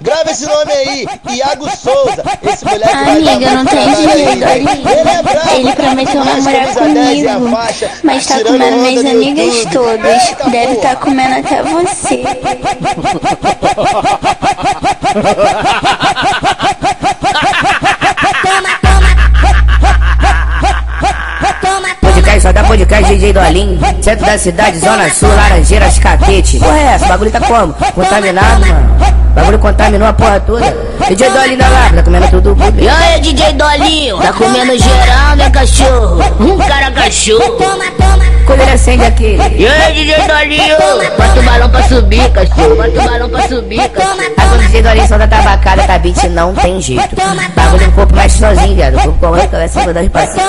Grava esse nome aí, Iago Souza. Esse moleque Amiga, não tem dinheiro, Ele é bravo. Ele prometeu namorar comigo, mas tá comendo minhas amigas todas. Deve estar tá comendo até você. DJ Dolinho. Centro da cidade, Zona Sul, Laranjeiras, Catete. Porra, é essa? O bagulho tá como? Contaminado, mano. O bagulho contaminou a porra toda. DJ Dolinho da lá, tá comendo tudo. E aí, DJ Dolinho? Tá comendo geral, né, cachorro? Um cara cachorro. Quando ele acende aqui. E aí, DJ Dolinho? Bota o balão pra subir, cachorro. Bota o balão pra subir, cachorro. Aí quando o DJ Dolinho solta tabacada, tá beat, não tem jeito. Bagulho um corpo mais sozinho, viado. O corpo com a cabeça, vou dar de passinho.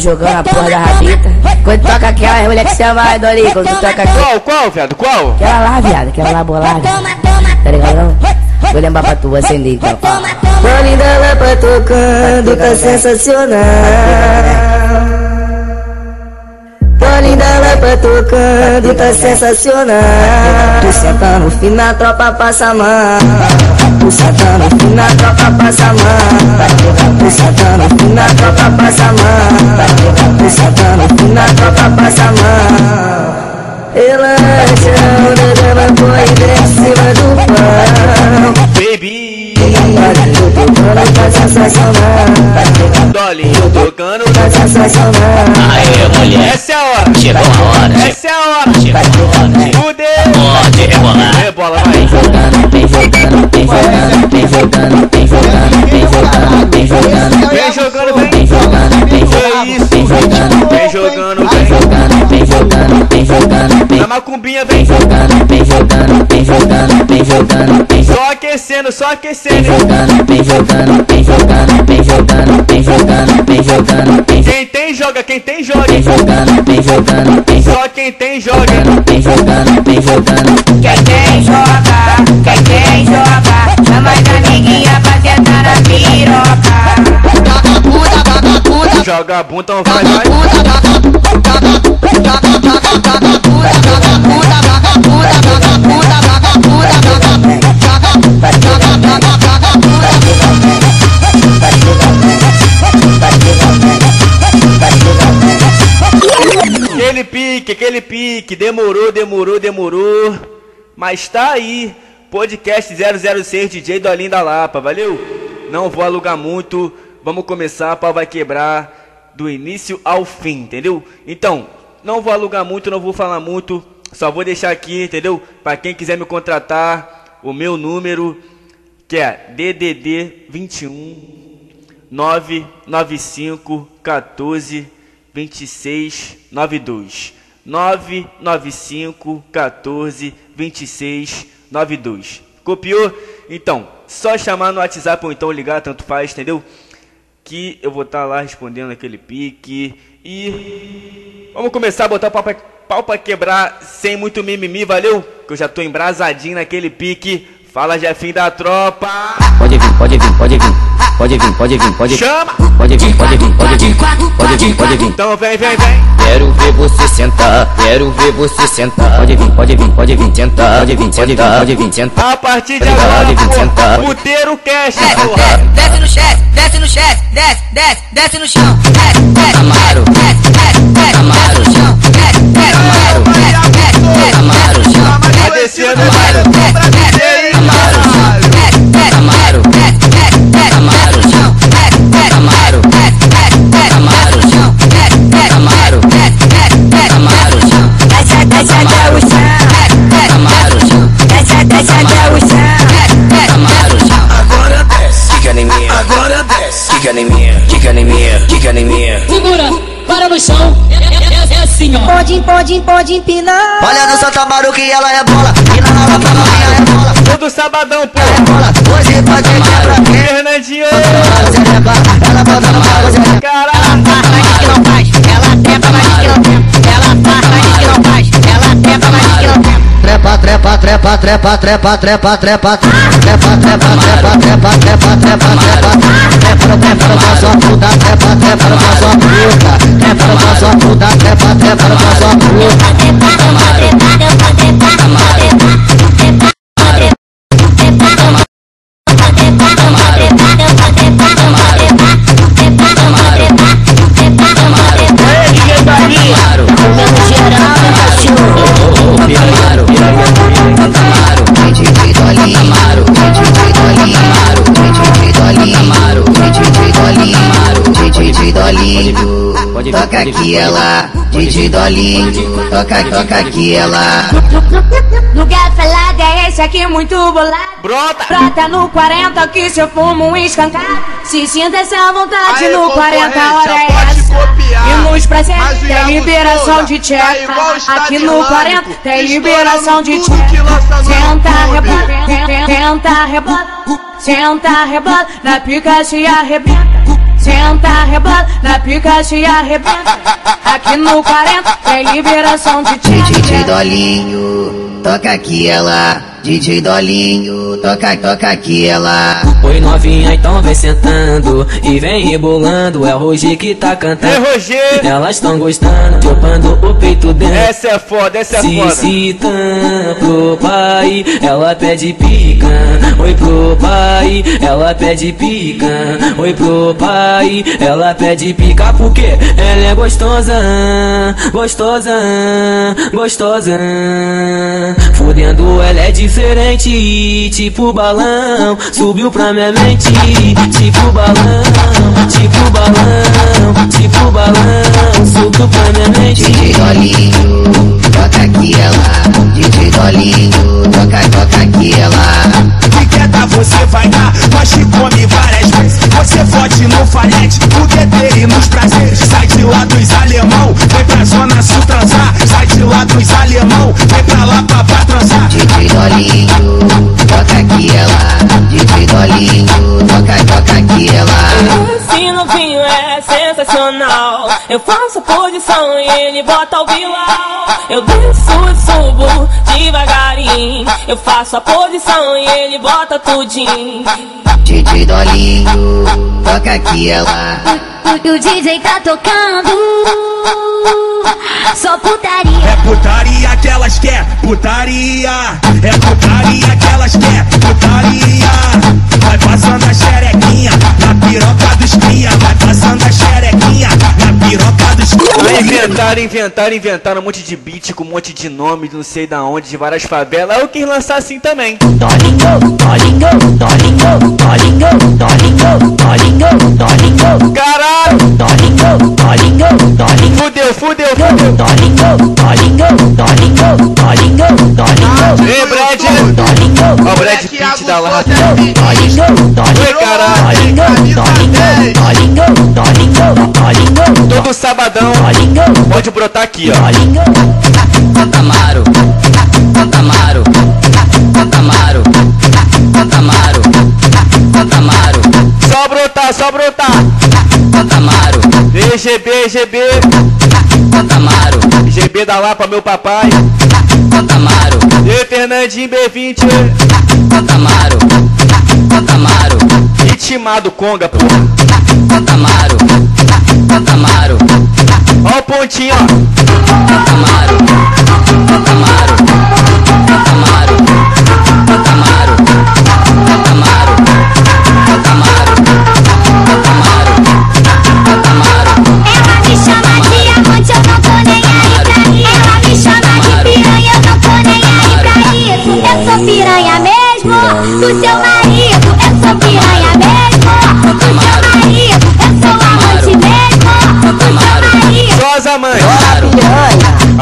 Jogando a porra da rabita. Quando toca aquela mulher que você vai, Doli, quando tu toca aquela. Qual, qual, viado, qual? Aquela lá, viado, aquela lá bolada. Tá ligado não? Vou lembrar pra tu acender então. linda tá né? da pra tocando, tá sensacional. Fone da pra tocando, tá sensacional. Né? Tu sentando fina, tropa passa a mão. Tu sentando fina, tropa passa a mão. Tu sentando fina, tropa passa a mão. Tu sentando fina, tropa passa a mão. Relaxa, a onda dela foi em cima do pão. Baby. Dolinho tocando tá sensacional. Dolinho tocando tá sensacional. Aê, mulher. Essa é a hora. Chegou a hora. Essa é a hora. Chegou a hora. Fudeu. Pode rebolar. Rebola, vai. Vem jogando, vem jogando, vem jogando, vem jogando, vem jogando, vem jogando, vem jogando. Vem jogando, vem. Jogando, vem jogando, vem jogando, Vem jogando, vem jogando, vem jogando, jogando, Na macumbinha, vem. jogando, jogando, vem jogando, vem jogando, vem jogando. Só aquecendo, só Vem aquecendo. jogando, vem jogando, vem jogando, vem jogando, vem jogando, vem jogando, vem Quem tem, joga. Quem tem, joga. Vem jogando, vem jogando, vem Só quem tem, joga. jogando, vem jogando, vem jogando. Quem tem joga, quem tem joga, chama as amiguinhas pra sentar na piroca. Vagabunda, vagabunda, Joga bunda, então vai, vai. vagabunda, vagabunda, vagabunda, vagabunda, aquele pique. Demorou, demorou, demorou. Mas tá aí. Podcast 006 DJ Dolinho da Lapa, valeu? Não vou alugar muito. Vamos começar, pau vai quebrar do início ao fim, entendeu? Então, não vou alugar muito, não vou falar muito. Só vou deixar aqui, entendeu? Pra quem quiser me contratar, o meu número que é DDD 21 995 14 26 92 995 14 26 92 Copiou? Então, só chamar no WhatsApp ou então ligar, tanto faz, entendeu? Que eu vou estar lá respondendo aquele pique e vamos começar a botar o pau pra, pau pra quebrar sem muito mimimi, valeu? Que eu já tô embrasadinho naquele pique. Fala, Jefinho da tropa! Pode vir, pode vir, pode vir. Pode vir, pode vir, pode vir. Chama! Pode vir, pode vir, pode vir. Pode vir, pode vir. Então vem, vem, vem! Quero ver você sentar, quero ver você sentar. Pode vir, pode vir, pode vir, sentar. Pode vir, pode vir, pode vir, sentar. A partir de agora, pode vir, sentar. puteiro cash, Desce, porra! desce, desce no chefe, desce no chefe, desce, desce, desce no chão, desce, desce, Pode, pode, empinar. Olha no Santa Maru que ela é bola. E na nova novinha é bola. Todo sabadão, pô! Bola. Hoje pode quebrar. Fernandinho! Ela Zereca. Caralho! Ela não faz, ela mas trepa, trepa, trepa, trepa, trepa, trepa, trepa, trepa, trepa, trepa, trepa, trepa, trepa, trepa na sua puta, trepa, trepa na sua puta, trepa na sua puta, trepa, trepa na sua puta. DJ Dolinho, toca, toca aqui ela. Lugar falado é esse aqui muito bolado. Brota! Prata no 40 que se eu fumo um escancado. Se sinta essa vontade Aí, no 40 concorrente, hora é essa. copiar. E nos o tem Iago liberação de tá tcheca. Aqui no Islâmico, 40 tem liberação de tcheca. Senta, ten- tenta, rebola. Senta, rebola, na pica se arrebenta. Senta, rebola, na pica se arrebenta. Aqui no 40 tem liberação de DJ tcheca. Dolinho, toca aqui ela. DJ Dolinho, toca, toca aqui ela. Oi novinha, então vem sentando e vem rebolando. É o Roger que tá cantando. Roger! Elas tão gostando, chupando o peito dentro. Essa é foda, essa é Se foda. citando pro pai, ela pede pica. Oi pro pai, ela pede pica. Oi pro pai, ela pede pica porque ela é gostosa, gostosa, gostosa. Fudendo, ela é diferente, tipo balão. Subiu pra minha mente, tipo balão, tipo balão, tipo balão. Subiu pra minha mente. DJ Dolinho, toca aqui ela. DJ Dolinho, toca, toca aqui ela. que quer dar, você vai dar. Nós te come várias. Você fode no falhete, o deter e nos prazeres. Sai de lá dos alemão, vem pra zona sul transar. Sai de lá dos alemão, vem pra lá pra, pra transar. DJ Dolinho, toca aqui ela. DJ Dolinho, toca, toca aqui ela. Esse novinho é sensacional. Eu faço a posição e ele bota o vilão. Eu desço e subo devagarinho. Eu faço a posição e ele bota tudinho. DJ Dolinho, toca aqui ela. O, o DJ tá tocando. Só putaria. É putaria que elas quer, putaria. É putaria que elas quer, putaria. Vai passando a xerequinha na piroca dos cria. Vai passando a a xerequinha na piroca do. Aí inventaram, inventaram, inventaram um monte de beat com um monte de nome, não sei da onde, de várias favelas. Eu quis lançar assim também. Tolingo, tolingo, tolingo, tolingo, tolingo, tolingo, tolingo. Caralho! Tolingo, tolingo, tolingo. Fudeu, fudeu, fudeu. Tolingo, tolingo, tolingo, tolingo, tolingo. Ei, Brad! Ó, o Brad Pitt da Lata. Tolingo, tolingo, tolingo, tolingo, tolingo. Todo sabadão, pode brotar aqui, ó. Amaro, Amaro, Amaro, Amaro, Amaro, Só brotar, só brotar! Amaro, EGB, EGB, Amaro, GB da Lapa, meu papai. Amaro, E Fernandinho B20, Amaro, Amaro, ritmado Conga, porra. Amaro, Amaro, Ó o pontinho, ó. Amaro, Amaro, Amaro, Amaro, Amaro, Amaro, Amaro, Ela me chama de amante, eu não tô nem aí pra isso. Ela me chama de piranha, eu não tô nem aí pra isso. Eu sou piranha mesmo, do seu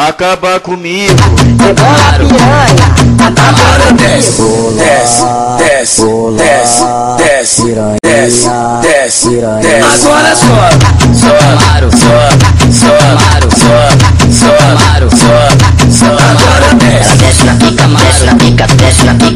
acaba comigo. Agora piranha, acaba comigo. Desce, desce, desce, desce, desce, desce, desce. Agora só, só, só, só, só, só, só, só, Agora desce. Ela desce na pica, desce na pica, desce na pica.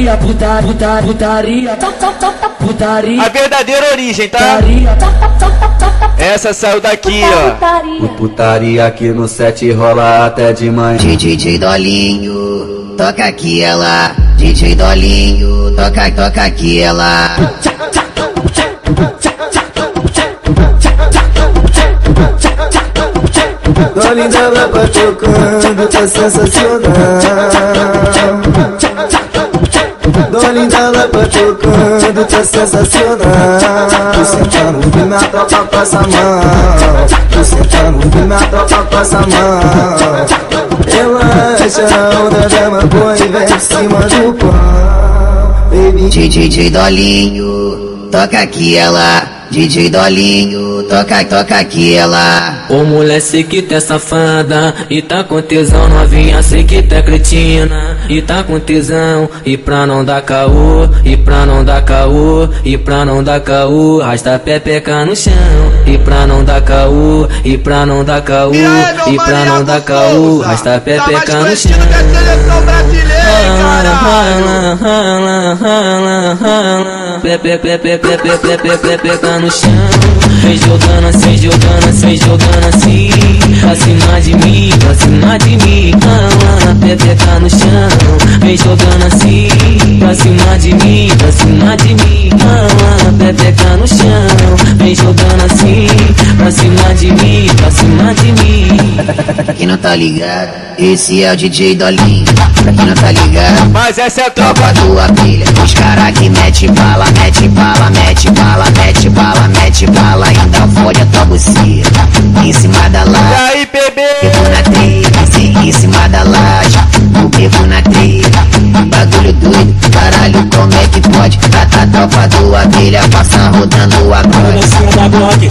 Putaria, putaria, putaria, putaria, putaria, A verdadeira origem, tá? putaria. Essa saiu daqui, ó. Putaria aqui no set rola até de manhã. DJ Dolinho, toca aqui ela. DJ Dolinho, toca, toca aqui ela. Dole dela batucando, tá sensacional. Dela batucando, tá sensacional. Tu senta no rim, a tropa passa a mão. Tu senta no rim, a tropa passa a mão. Relaxa a onda da maconha e vem em cima do pão. Baby, DJ Dolinho, toca aqui ela. DJ Dolinho, toca, toca aqui ela. Ô mulher, sei que tu é safada E tá com tesão, novinha, sei que tu é cretina E tá com tesão E pra não dar caô E pra não dar caô E pra não dar caô Rasta pepeca no chão E pra não dar caô E pra não dar caô E E pra não dar caô? Rasta Tá pepeca no chão rala, rala. Pepe, pepe, pepe, pepe, pepeca no chão. Vem jogando assim, jogando assim, jogando assim. Pra cima de mim, pra cima de mim. Rala, pepeca no chão. Vem jogando assim, pra cima de mim, pra cima de mim. Rala, pepeca no chão. Vem jogando assim, pra cima de mim, pra cima de mim. Quem não tá ligado, esse é o DJ Dolinho. Pra quem não tá ligado, Mas essa é a tropa. tropa do abelha. Os cara que mete bala, mete bala, mete bala, mete bala, mete bala. Ainda fode a tua buceta. Em cima da E laje, aí, bebê? bebo na trilha. Em cima da laje, o bebo na trilha. Bagulho doido, caralho, como que pode? A, a tropa do abelha passa rodando a grande. dancinha da Glock,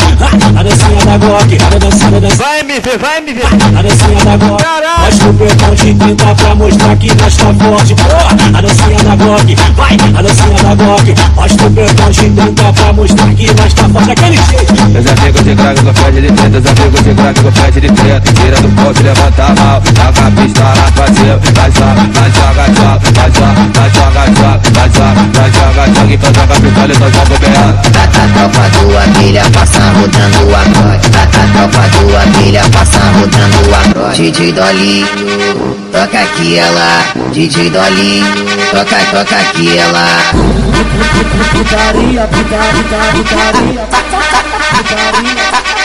a dancinha da Glock, a dancinha, a dancinha, Vai me ver, vai me ver. a dancinha da Glock. Mostra o perdão de 30 pra mostrar que nós tá forte. Porra, a dancinha da Glock, vai, a dancinha da Glock. Mostra o perdão de 30 pra mostrar que nós tá forte. Daquele jeito. Meus amigos de craque com pede de treta, meus amigos de craque com pede de treta. Tira do pote, levanta a mão, joga a pistola pra cima. Vai joga, vai joga, joga, vai joga, vai joga, joga, vai joga, vai joga, joga. Então joga pistola, então joga o berrado. A, a tropa do abelha passa rodando a grande. A, a tropa do abelha passa rodando a grande. DJ Dolinho, toca aqui ela. DJ Dolinho, toca, toca aqui ela. Putaria, putaria, putaria, putaria.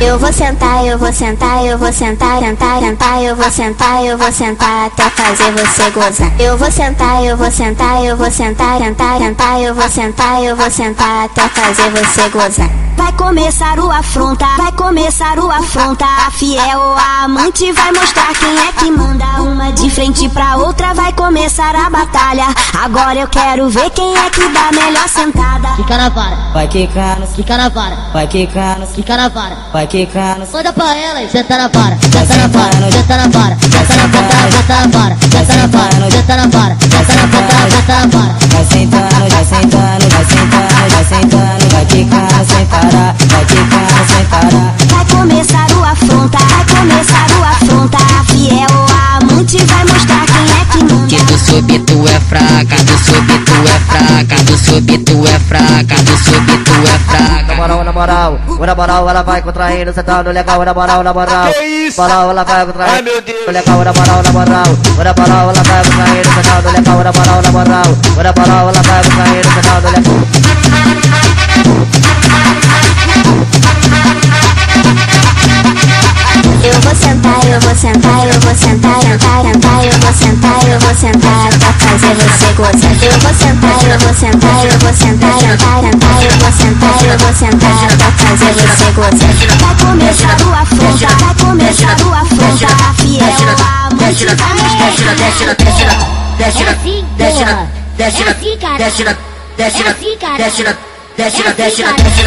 Eu vou sentar, eu vou sentar, eu vou sentar, sentar, sentar, eu vou sentar, eu vou sentar até fazer você gozar. Eu vou sentar, eu vou sentar, eu vou sentar, sentar, sentar, eu vou sentar, eu vou sentar até fazer você gozar. Vai começar o afronta, vai começar o afronta. A fiel ou a amante vai mostrar quem é que manda. Uma de frente pra outra vai começar a batalha. Agora eu quero ver quem é que dá a melhor sentada. Fica na vara, vai quicar, nos- fica na vara, vai quicar, nos- fica na vara. vai quicar, nos- Olha pra ela e senta na vara, senta na vara, senta na vara, senta na vara, senta na vara, senta na vara, senta na vara, senta na vara, senta na vara. vai sentando, vai sentando, vai sentando, vai sentando, vai quicar, sem parar, vai quicar, sem parar. Vai começar o afronta, vai começar o afronta. Fiel a amante vai mostrar quem é que manda. Que do sub tu é fraca, do sub tu é fraca, do sub tu é fraca, do sub tu é Na fraca. moral, na moral, na moral, ela vai contraindo, sentando legal, na moral, na moral. Que isso? Moral, ela vai Ai, contraindo. meu Deus. Legal, na moral, na moral. Na moral, ela vai contraindo, sentando legal, na moral, na moral. Na moral, ela vai contraindo, sentando legal. Vou sentar, eu vou sentar, eu vou sentar, sentar, sentar, eu vou sentar, eu vou sentar até fazer você gozar. Eu vou sentar, eu vou sentar, eu vou sentar, sentar, sentar, eu vou sentar, eu vou sentar até fazer você gozar. Vai começar o afronta, vai começar o afronta. A fiel, a amante vai mostrar. Desce na, desce na, desce na, desce na, desce desce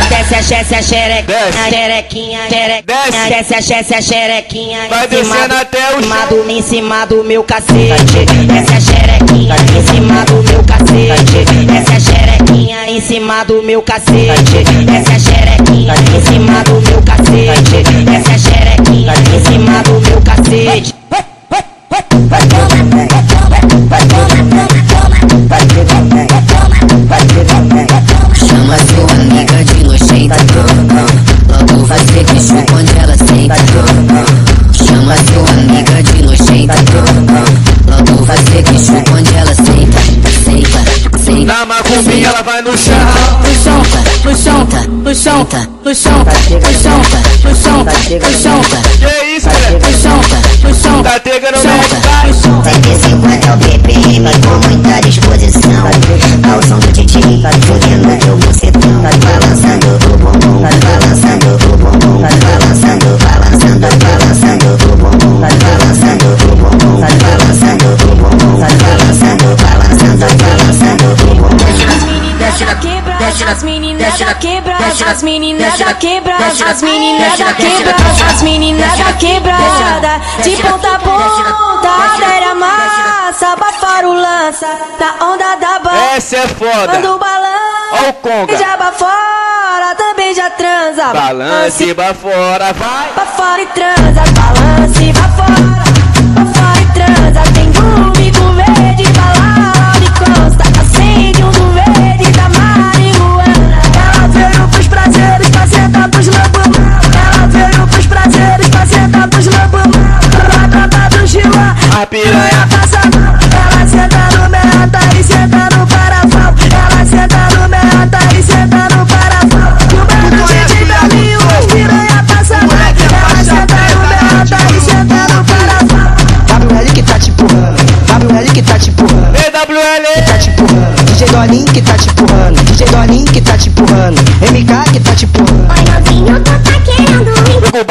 desce desce a xerequinha, xerequinha, xerequinha, Desce. a desce a xerequinha, Vai em cima descendo do- até o chão. em cima do meu cacete, desce a xerequinha, em cima do meu cacete, desce a xerequinha, em cima do meu cacete, desce a xerequinha, em cima do meu cacete, desce a xerequinha, em cima do meu cacete. Toma, vai toma, vai toma, toma, toma, Logo você que chupa onde ela senta, senta, senta. Na macumbinha ela vai no chão. no chão, no chão, no chão, no chão, no chão, no chão, no chão, Que isso, moleque? no chão, no chão, Tá pegando o chão. 150 é o BPM com muita disposição Ao som do Titi, fudendo eu bucetão Balançando o bumbum, balançando o bumbum Balançando, meninas da quebrada, as meninas da quebrada, as meninas da quebrada, as meninas da quebrada, de ponta a ponta, adere massa, bafar o lança, da onda da banda, Essa é foda. manda o balanço, Ó o conga. já fora, também já transa, Balance pra fora, vai. pra fora e transa, balance pra fora, pra fora e transa,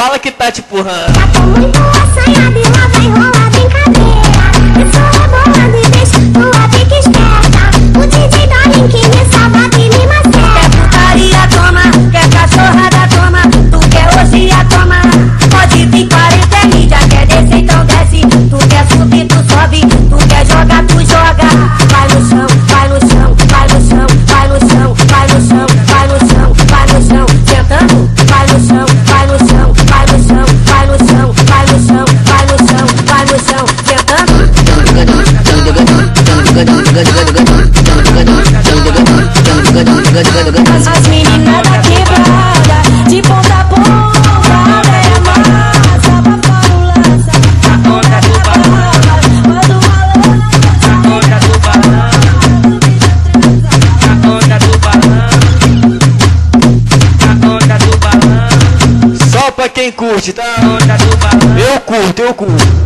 bala que tá te curte, tá? Eu curto, eu curto.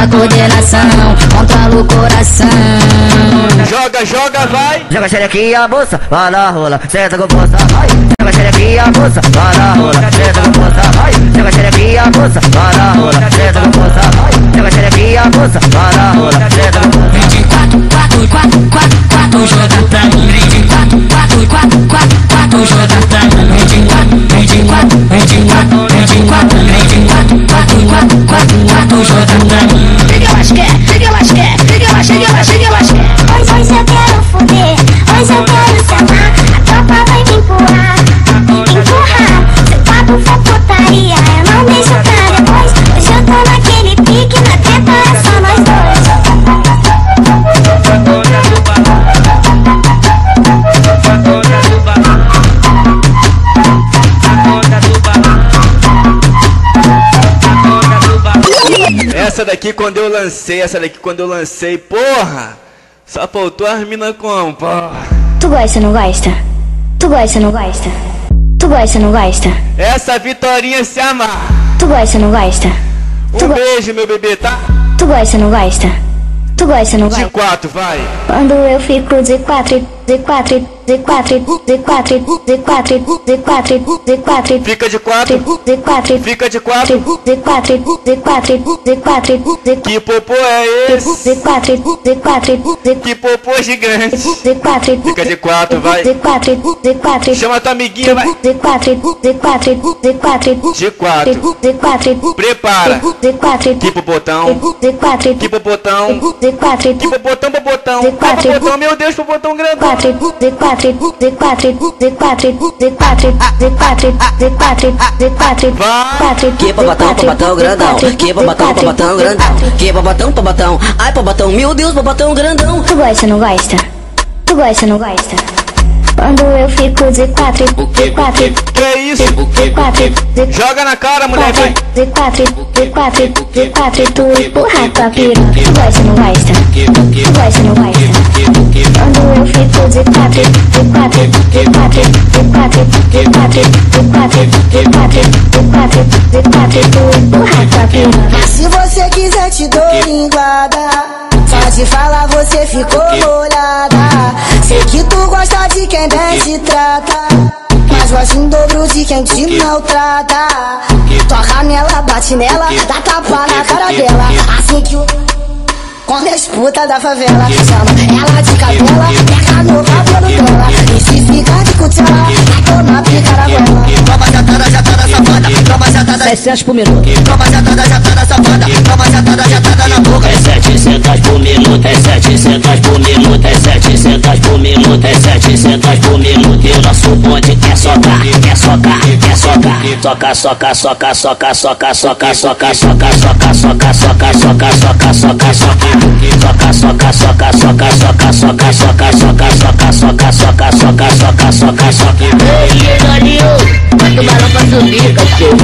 A coordenação, controla o coração. Joga, joga, vai. Joga a xerequinha, moça, vai na rola, senta com força, vai. Joga a xerequinha, moça, vai na rola, senta com força, vai. Joga a xerequinha, moça, vai na rola, senta com força, vai. Joga a xerequinha, moça, vai na rola, senta com força. 24, 4, 4, 4, 4, joga pra mim. 24, 4, 4, 4, 4, joga pra mim. 24, 24, 24, 24, 24, 4, 4, 4, 4, joga pra mim. Mais quer, liga mais quer, liga mais, Essa daqui quando eu lancei, essa daqui quando eu lancei, porra! Só faltou as minas com, porra. Tu gosta, não gosta? Tu gosta, não gosta? Tu gosta, não gosta? Essa Vitorinha se amarra. Tu gosta, não gosta? Um beijo, meu bebê, tá? Tu gosta, não gosta? Tu gosta, não De gosta? quatro, vai. Quando eu fico de quatro, de quatro, Z4, Z4, Z4, Z4, Z4, Fica de quatro, Z4, fica de quatro. Z4, Z4, Z4, Z4, Que popô é esse? Z4, Z4, Z4, Que popô gigante. Z4, Fica de quatro, vai. Z4, Z4, Chama tua amiguinha, vai. Z4, Z4, Z4, De quatro. Z4, Prepara. Z4, Que popotão. Z4, Que popotão. Z4, Que popotão, quatro. Ah, popotão, meu Deus, popotão grandão quatro, de quatro, de quatro, de quatro, de quatro, de quatro, de quatro, de quatro, quatro. Que babatão, babatão grandão. Que babatão, babatão grandão. Que babatão, babatão. Ai, babatão, meu Deus, babatão grandão. Tu gosta, não gosta? Tu gosta, não gosta? Quando eu fico de quatro, de quatro. Que isso? De quatro. Joga na cara, mulher. De quatro, de quatro, de quatro. Tu empurra tua piru. Tu gosta, não gosta? Tu gosta, não gosta? Quando eu fico Z4, Z4, Z4, Z4, Z4, Z4, Z4, Z4, Z4, tu empurra tua piroca. Se você quiser te dou linguada. Só de falar você ficou molhada. Sei que tu gosta de quem bem te trata. Mas gosta em dobro de quem te maltrata. Toca nela, bate nela, dá tapa na cara dela. Assim que o... Quando as putas da favela chama ela de cabela, pega no cabelo dela E se ficar de cutela, vai tomar pica na goela Toma jatada, jatada safada, toma jatada, 700 por minuto. toma jatada, jatada safada, toma jatada, jatada na boca. É 700 por minuto, é 700 por minuto, é 700 por minuto, é 700 por minuto. E o nosso bonde quer socar, quer socar, quer socar. Soca, soca, soca, soca, soca, soca, soca, soca, soca, soca, soca, soca, soca, soca, soca. Soca, soca, soca, soca, soca, soca, soca, soca, soca, soca, soca, soca, soca, soca, soca. Ei, Galinho, bota o balão pra subir, cachorro.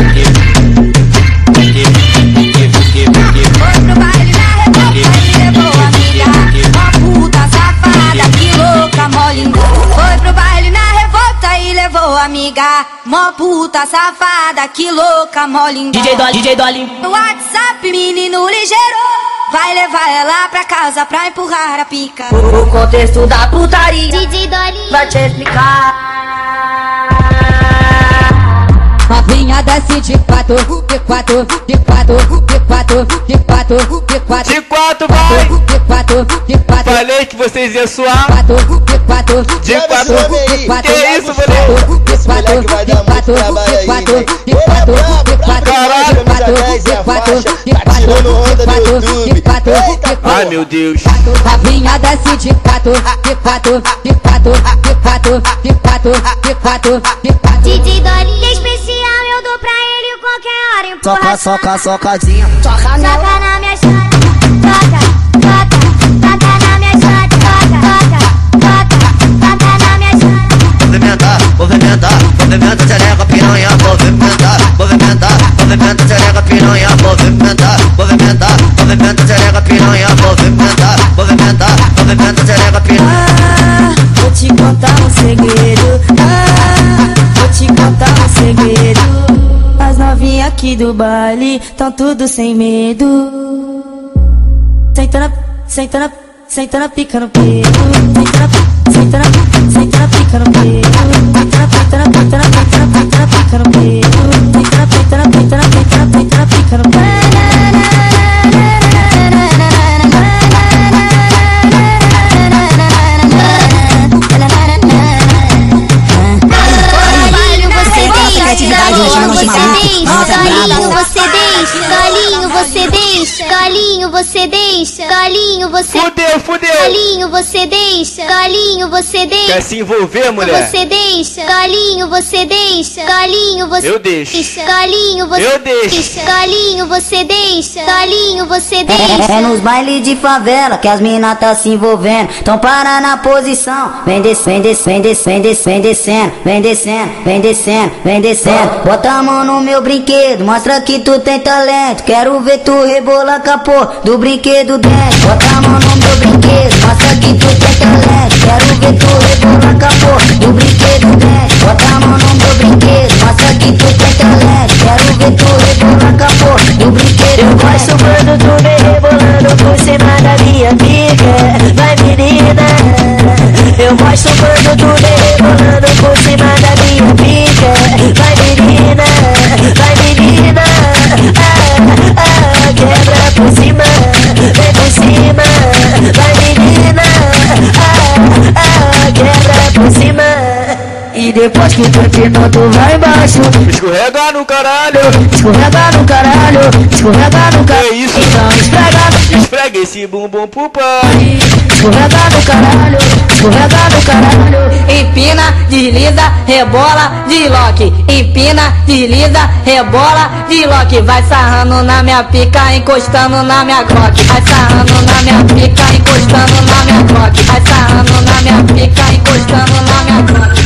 Foi pro baile na revolta e levou a amiga Uma puta safada, que louca, mó linda Foi pro baile na revolta e levou a amiga Mó puta safada, que louca, linda DJ Dolly, DJ Dolly. No WhatsApp, menino ligeiro Vai levar ela pra casa pra empurrar a pica O contexto da putaria DJ Dolly. vai te explicar Novinha desce de quatro, de quatro, de quatro, de quatro, de quatro, de quatro, De quatro, vai. de quatro, de quatro, Falei que vocês iam suar. quatro, de quatro, De quatro. de quatro, Que isso, de moleque? quatro, de quatro, de quatro, de quatro, de quatro, de quatro, quatro, de quatro. Ai, meu Deus. Novinha desce de quatro, de quatro, de quatro, de quatro, de quatro, de quatro, de quatro. Dolly é especial, eu dou pra ele qualquer hora. Empurra, Soca, soca, socadinha. Toca Toca na minha chata, toca, toca, toca na minha chata, toca, toca, toca, toca na minha chata. Movimentar, movimentar, movimenta xereca piranha, movimentar, movimentar, movimenta xereca piranha, movimentar, movimentar, movimenta xereca piranha, movimentar, movimentar, movimenta xereca piranha. Ah, vou te contar um segredo. Ah, vou te contar um segredo. As novinhas aqui do baile tão tudo sem medo. Sentando, sentando, sentando pica no peito. Sentando, sentando, sentando pica no peito. Sentando, sentando, sentando, sentando, sentando você deixa, Dolinho, você Fudeu, fudeu. Você deixa, Dolinho, você deixa. Quer se envolver, mulher? Você deixa, Dolinho, você deixa, Dolinho, você Eu deixo. Dolinho, você Eu deixo. Dolinho, você deixa, Dolinho, você deixa. É nos bailes de favela que as mina tá se envolvendo. Então para na posição. Vem descendo, vem descendo, vem descendo, vem descendo, vem descendo, vem descendo, vem descendo. Bota a mão no meu brinquedo, mostra que tu tem talento. Quero ver tu rebolar capô do brinquedo dentro. Bota a mão no meu brinquedo, brinquedo, passa que tu tetelé. Quero ver tu rebolar com a boca e brinquedo desce. Bota a mão no meu brinquedo, passa que tu tetelé. Quero ver tu rebolar com a boca e brinquedo Eu Eu vai subindo tudo. Depois que tu empinou, tu vai embaixo. Escorrega no caralho. Escorrega no caralho, escorrega no caralho. Que isso? Então esfrega, Esfrega esse bumbum pro pai. escorrega no caralho, escorrega no caralho. Empina, desliza, rebola, desloque. Empina, desliza, rebola, desloque. Vai sarrando na minha pica, encostando na minha glock. Vai sarrando na minha pica, encostando na minha glock. Vai sarrando na minha pica, encostando na minha glock.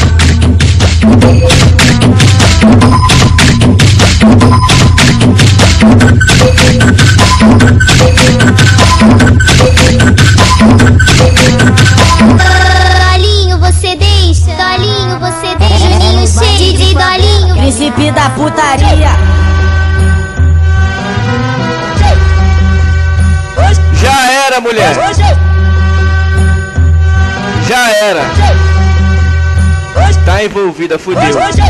Príncipe da putaria. Já era, mulher. Já era. Tá envolvida, fudeu.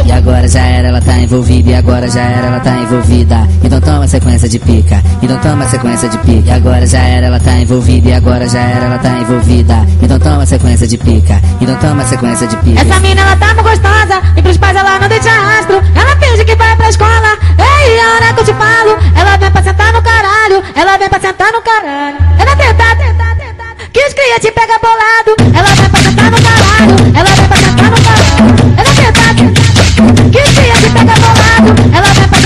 E agora já era, ela tá envolvida. E agora já era, ela tá envolvida. Então toma sequência de pica. Então toma sequência de pica. E agora já era, ela tá envolvida. E agora já era, ela tá envolvida. Então toma sequência de pica. Então toma sequência de pica. Essa mina ela tá muito gostosa E pros pais ela não deixa rastro Ela finge que vai pra escola Ei, a hora que eu te falo Ela vem pra sentar no caralho Ela vem pra sentar no caralho Ela tenta, tenta, tenta Que os cria te pega bolado Ela vem pra sentar no caralho Ela vem pra sentar no caralho é verdade que se ele pega bolado, ela vai pra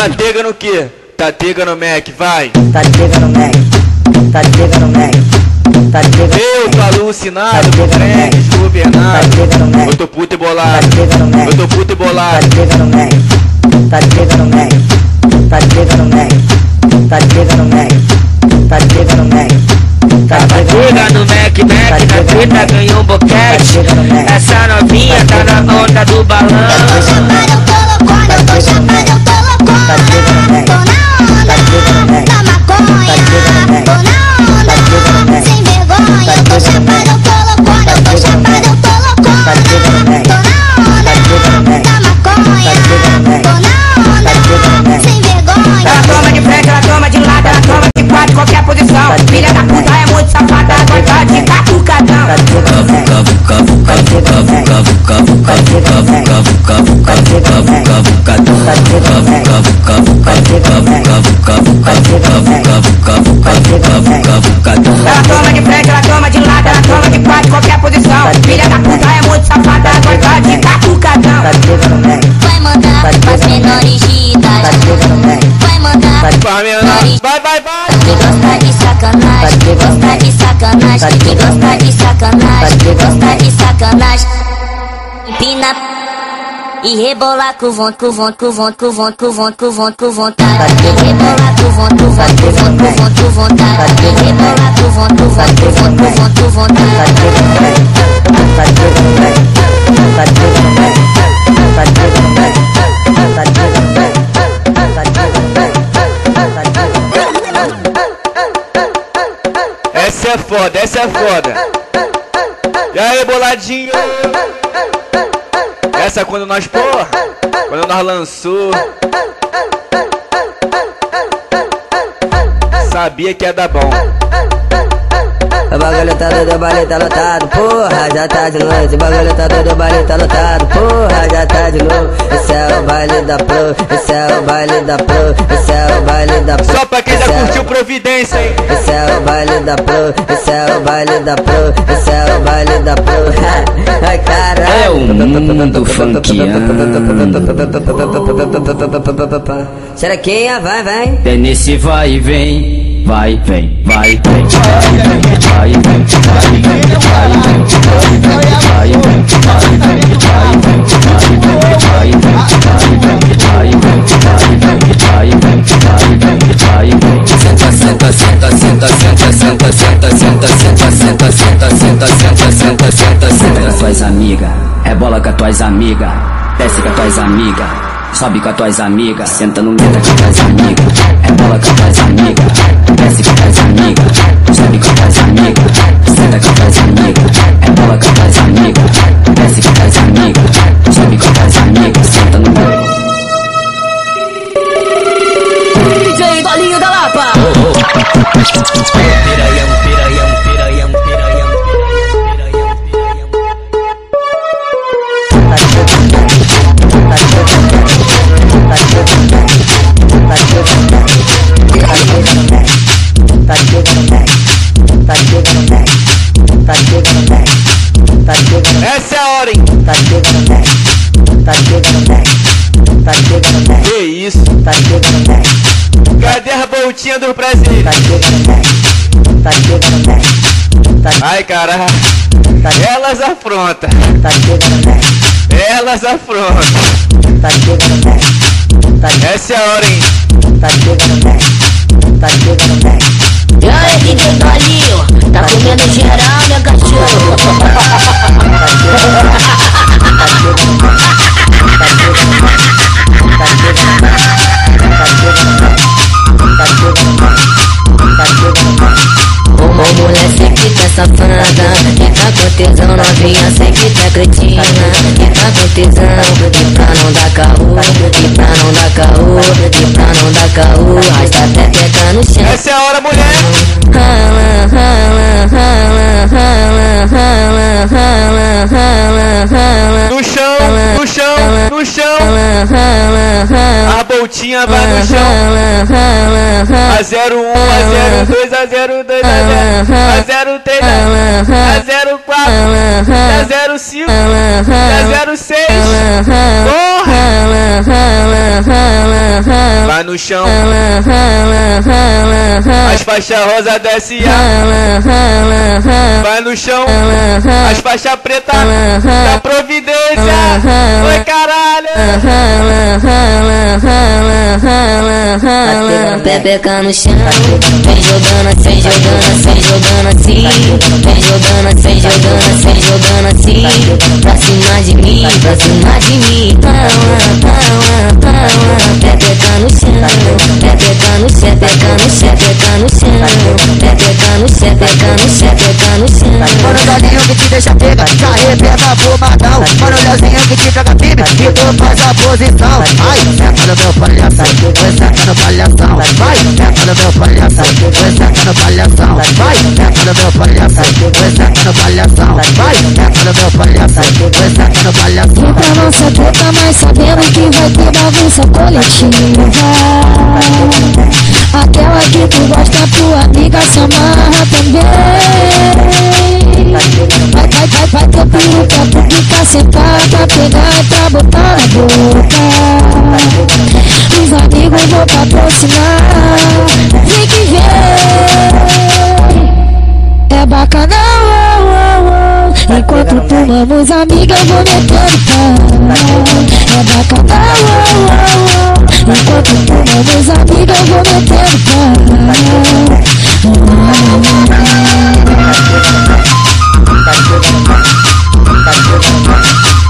Tatega no que? Tatega no Mac, vai. Tatega no Mac, tatega no Mac. Tatega Eu tô alucinado, meu no Mac. Eu tô puto e bolado, eu tô puto e bolado. Tatega no Mac, tatega no Mac, tatega no Mac, tatega no Mac, tatega no Mac. Tatega no Mac, Mac, na treta ganhou boquete. Essa novinha tá na onda do balão. Sacanagem, gosta de sacanagem, gosta de sacanagem. Empina e rebolar com vontade, com vontade, com vontade, com vontade, com vontade, com vontade. E rebolar com vontade, com vontade, com vontade, com. E. é foda, essa é foda. E aí, boladinho? Essa é quando nós, porra, quando nós lançou. Sabia que ia dar bom. O bagulho tá doido, o baile tá lotado, porra, já tá de noite. O bagulho tá doido, o baile tá lotado, porra, já tá de novo. Esse é o baile da pro, esse é o baile da pro, esse é o baile da pro. Só pra quem já é curtiu Providência, hein? Esse é o baile da pro, esse é o baile da pro, esse é o baile da pro. Ai caralho. É o mundo funkeando. Xerequinha, vai, vai. É nesse vai e vem. Vem, vai, vem, vai, vem, vai, vem, vai, vem, vai, vem, vai, vem, vai, vem, vai, vem, vai, vem, vai, vem, vai, vem, vai, vem, vem, vem, vem, vem. Senta, senta, senta, senta, senta, senta, senta, senta, senta, senta, senta, senta, senta, senta, senta, senta com as tuas amigas, é bola com as tuas amigas, desce com as tuas amigas. Sobe com as tuas amigas, senta no meio com as amigas. É bola com as amigas, desce com as amigas. Sobe com as amigas, senta com as amigas. É bola com as amigas, desce com as amigas. Sobe com as amigas, senta no meio. DJ Dolinho da Lapa. Piranhão, piranhão, Do Brasil? tá chegando bem, tá chegando bem, tá, Ai, caralho. tá, Elas afrontam. tá chegando bem, Elas afrontam. tá chegando bem, tá, Essa é a hora, hein? tá chegando bem, tá chegando bem. E aí, DJ tá comendo geral, né, cachorro? Ô mulher, sei que tá ta chưa safada Que tá com tesão, novinha, sei que tá cretina Que tá com tesão E pra não dar caô E pra não dar caô E pra não dar caô Rasta até pegar no chão Essa é a hora, mulher. Rala, rala, rala, rala, rala, rala, rala, rala No chão, no chão, no chão. A voltinha vai no chão. A 01, a 02, a 02, a 0, a 03, a 04, a 05, a 06. Porra! Vai no chão. As faixas rosa da SA. Vai no chão. As faixas preta da Providência. Oi, caralho. Pepeca no chão, vem jogando assim, jogando assim, jogando assim, vem jogando assim, jogando assim, jogando assim, pra cima de mim, pra cima de mim, pala, pala, pala, pepeca no chão, pepeca no chão, pepeca no chão, pepeca no chão, tu faz a posição Ai, senta no meu palhação, vai senta no palhação. Vai, senta no meu palhação, vai senta no palhação. Vai, senta no meu palhação, vai senta no palhação. Vai, senta no meu palhação, vai senta no palhação. Pra nossa treta, mas sabendo que vai ter bagunça coletiva. Aquela que tu gosta, tua amiga se amarra também. Vai, vai, vai, vai ter piru pra tu ficar sentada pegar e pra botar na boca Os amigos vão patrocinar Vem que vem É bacana, oh, oh, oh. Enquanto tomamos amiga eu vou metendo pau É bacana, oh, oh, oh. Enquanto tomamos amiga eu vou metendo Ô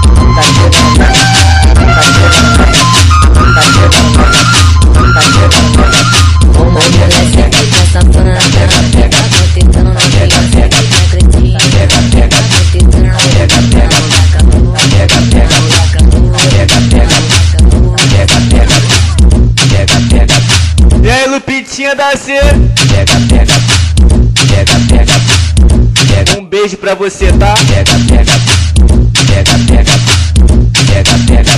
Lupitinha da C. Pega, pega, pega, pega, pega. Um beijo pra você, tá? Pega, pega pega, pega, pega, pega,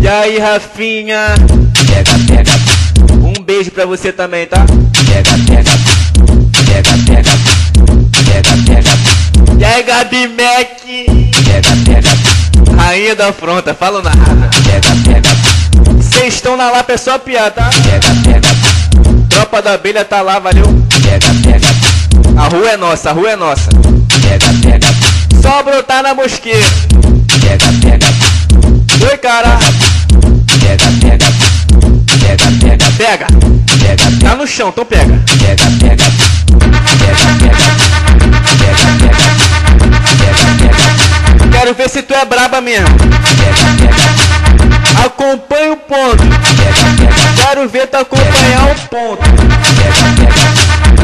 E aí, Rafinha. pega, pega, Um beijo pra você também, tá? pega, pega, pega, pega, pega, pega, E aí, Gabi Mac. pega, pega, Rainha da afronta, falo nada. pega, pega, Vocês estão na Lapa, é só piada, tá? pega, pega, Tropa da abelha tá lá, valeu? Pega, pega, A rua é nossa, a rua é nossa. pega, pega, só brotar na mosqueira. Pega, pega. Oi, cara. Pega, pega. Pega, pega. Pega. Pega, Tá no chão, então pega. Pega, pega. Pega, pega. Pega, pega. Pega, pega. Quero ver se tu é braba mesmo. Pega, pega. Acompanha o ponto. Pega, pega. Quero ver tu acompanhar o ponto. Pega, pega.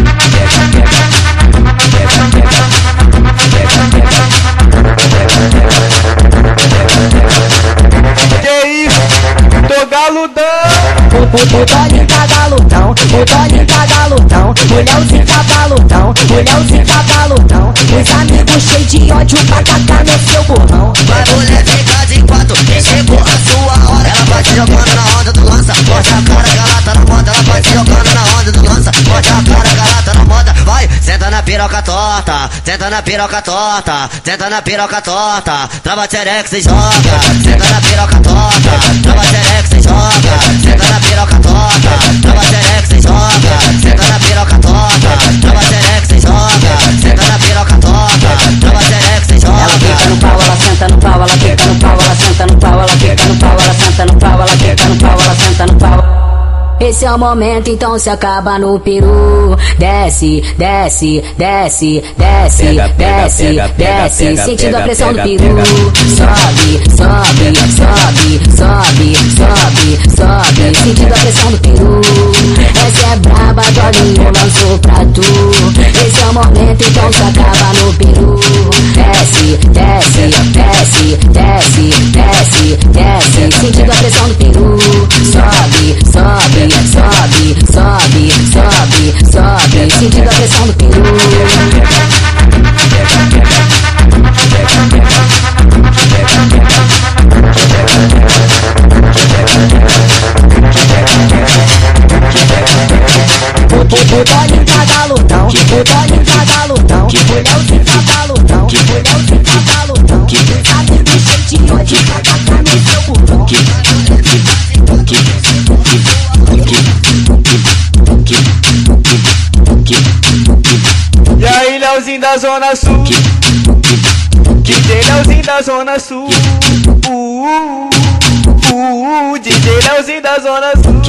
Galudão. O, o, o Dolly tá galudão, o Dolly tá galudão Mulherzinho galudão, mulherzinho galudão Os amigos cheios de ódio pra tacar no seu burrão Vai mulher, fica de quatro, que chegou a sua hora. Ela vai te jogando na onda do lança, morde a cara que ela tá na moda. Ela vai te jogando na onda do lança, morde a senta na piroca torta, senta na piroca torta, senta na piroca torta. Trava xerex e joga, senta na piroca torta, trava xerex e joga, senta na piroca torta, trava xerex e joga, senta na piroca torta, trava xerex e joga, senta na piroca torta, trava xerex e joga. Ela fica no pau, ela senta no pau, ela fica no pau, ela senta no pau, ela fica no pau, ela senta no pau, ela fica no pau, ela senta no pau. Esse é o momento, então se acaba no peru. Desce, desce, desce, desce, Pega, pega, desce, pega, desce, sentindo a pressão do peru. Sobe, sobe, sobe, sobe, sobe, sobe, sentindo a pressão do peru. Essa é braba, Dolinho lançou pra tu. Esse é o momento, então se acaba no peru. Desce, desce, desce, desce, desce, desce, sentindo a pressão do peru. Sobe, sobe, novinha Sobe, sobe, sobe, sobe Sentindo a pressão do peru. Que dói em cada que o que em que lutão, que pulhão que cada que o que de que lutão, que do que de que carne que botão. Aí, Leozinho da Zona Sul. DJ da Zona Sul. Uh, uh, uh, DJ Leozinho da Zona Sul.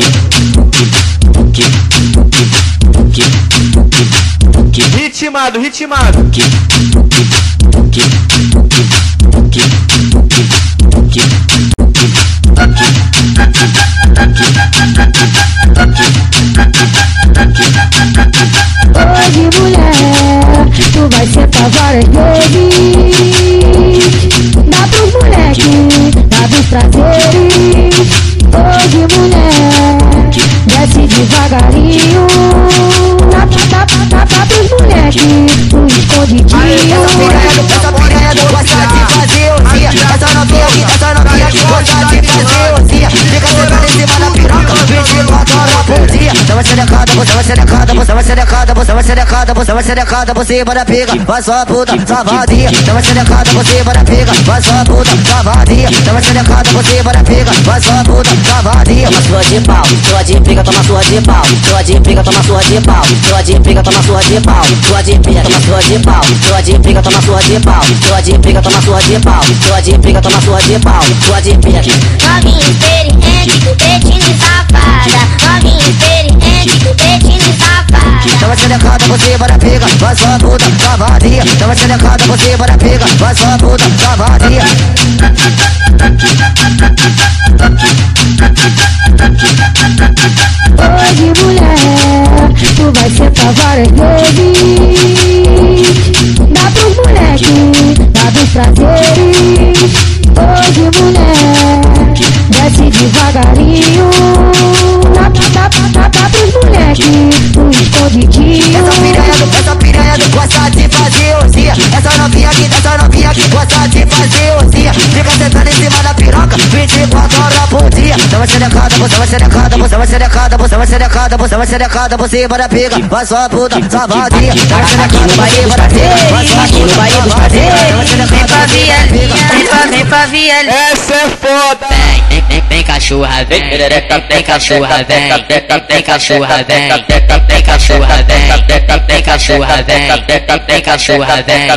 Ritmado, ritmado. Vai sentar várias vezes Dá pros moleque, dá dos prazeres Hoje mulher, desce devagarinho Dá, dá, dá, dá pros moleque, tu escondidinho Essa piranha do, essa piranha do gosta de fazer osia Essa novinha aqui, essa novinha que gosta de fazer vai ser decada, você vai ser decada, você vai ser decada Você vai ser decada, você vai ser decada por cima da pica. Vai sua puta, sua vadia Você vai ser decada por cima da pica. Vai sua puta, sua vadia Você vai ser decada por cima da pica. Vai sua puta, sua vadia Toma sua de pau, sua de pica, toma sua de pau, sua de pica, toma sua de pau, sua de pica, toma sua de pau, sua de pica, toma sua de pau, sua de pica, toma sua de pau, sua de pica, toma sua de pau, sua de pica, toma sua de pau, sua de pica. Novinha experiente, cupetine safada. Novinha experiente, Tava selecada, você para pega, faz sua puta, cavadia. Tava selecada, você para pega, faz sua puta, cavadia. Hoje, mulher, tu vai ser varengue. Dá pro moleque, dá dos prazeres. Vai ser decada, você vai ser decada Você vai ser decada, você vai ser decada Você vai ser decada por cima da pica Vai sua puta, vadia Você vai ser decada Vai sua Aqui no baile dos prazeres. Ser decada cima da pica Vem pra vielinha, Essa é foda. Vem, vem, cachorra, vem, vem, cachorra, vem, vem, cachorra, vem, vem cachorra, vem, vem cachorra, vem, vem cachorra, vem,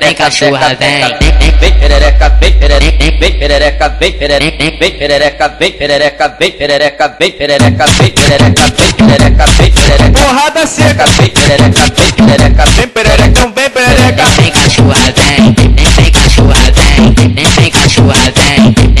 vem cachorra, vem, Vem perereca, vem perereca, vem perereca, vem perereca, vem perereca, vem perereca, vem perereca, vem perereca, vem perereca, vem perereca, vem perereca, Porrada seca, vem perereca, vem perereca, vem pererecão, vem perereca. vem cachorra, vem, vem, vem cachorra, vem, vem, vem cachorra, vem,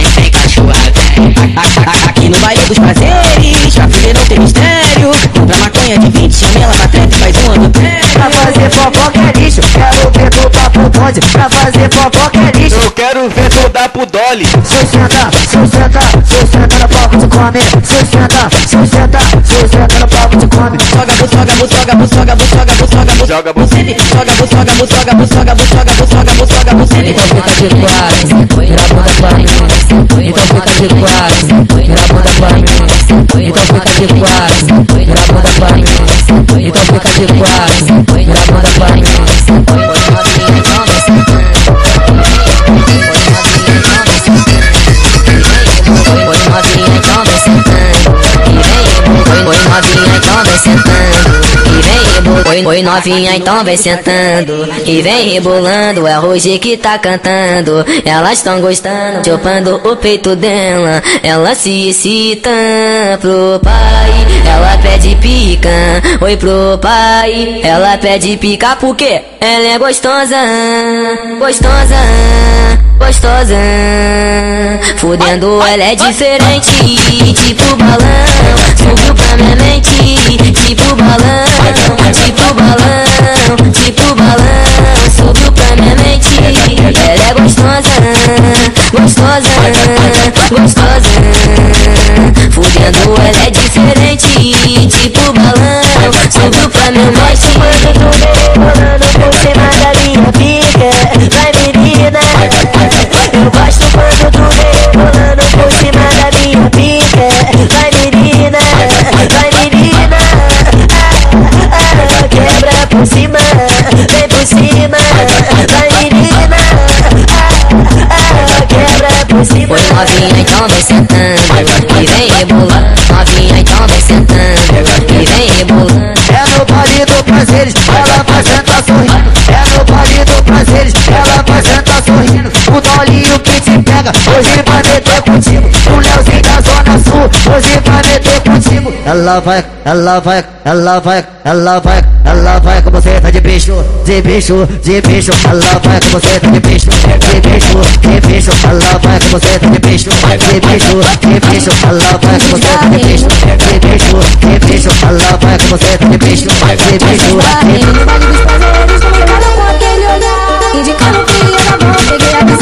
Aqui no baile dos prazeres, pra fuder não tem mistério. Compra maconha de 20, chama ela pra treta e faz um adultério. Pra fazer fofoca é lixo, quero ver tu papo bonde. Pra fazer fofoca é lixo. Quero ver tu dar pro Dolly. Sustenta, sustenta, sustenta no palco de come. Sustenta, sustenta, sustenta no palco de come. Soga, buçoga, buçoga, buçoga, buçoga, buçoga, buçoga, Joga bucete. Soga, buçoga, buçoga, buçoga, buçoga, buçoga, buçoga, bucete. Então fica de quatro, vira a bunda pra mim. Então fica de quatro, vira a bunda pra mim. Então fica de quatro, vira bunda pra mim. Então fica de quatro, vira bunda pra mim. presento Oi, oi novinha, então vem sentando e vem rebolando. É Roger que tá cantando. Elas tão gostando, chupando o peito dela. Ela se excita pro pai. Ela pede pica, oi pro pai. Ela pede pica porque ela é gostosa, gostosa gostosa Fudendo ela é diferente Tipo balão Subiu pra minha mente Tipo balão Tipo balão Tipo balão Subiu pra minha mente. Ela é gostosa Gostosa Gostosa. Fudendo ela é diferente. Tipo balão Subiu pra minha mente. Rolando por cima da minha por cima, vem por cima Vai menina, ah, ah, quebra por cima Oi novinha, então vem sentando E vem rebolando Novinha, então vem sentando E vem rebolando É no baile do prazeres, ela sentar sorrindo. É no baile do prazeres, ela sentar sorrindo. O Dolinho que te pega, hoje vai meter contigo. O Leozinho da Zona Sul, hoje vai meter contigo. Ela vai, ela vai, ela vai, ela vai, ela vai com você tá de bicho, de bicho, de bicho. Ela vai com você tá de bicho, de bicho, de bicho. Ela vai com você tá de bicho, de bicho, de bicho. Ela vai com você tá de bicho, de bicho, de bicho. Ela vai com você tá de bicho, de bicho, de bicho. Indicando que eu não vou Peguei a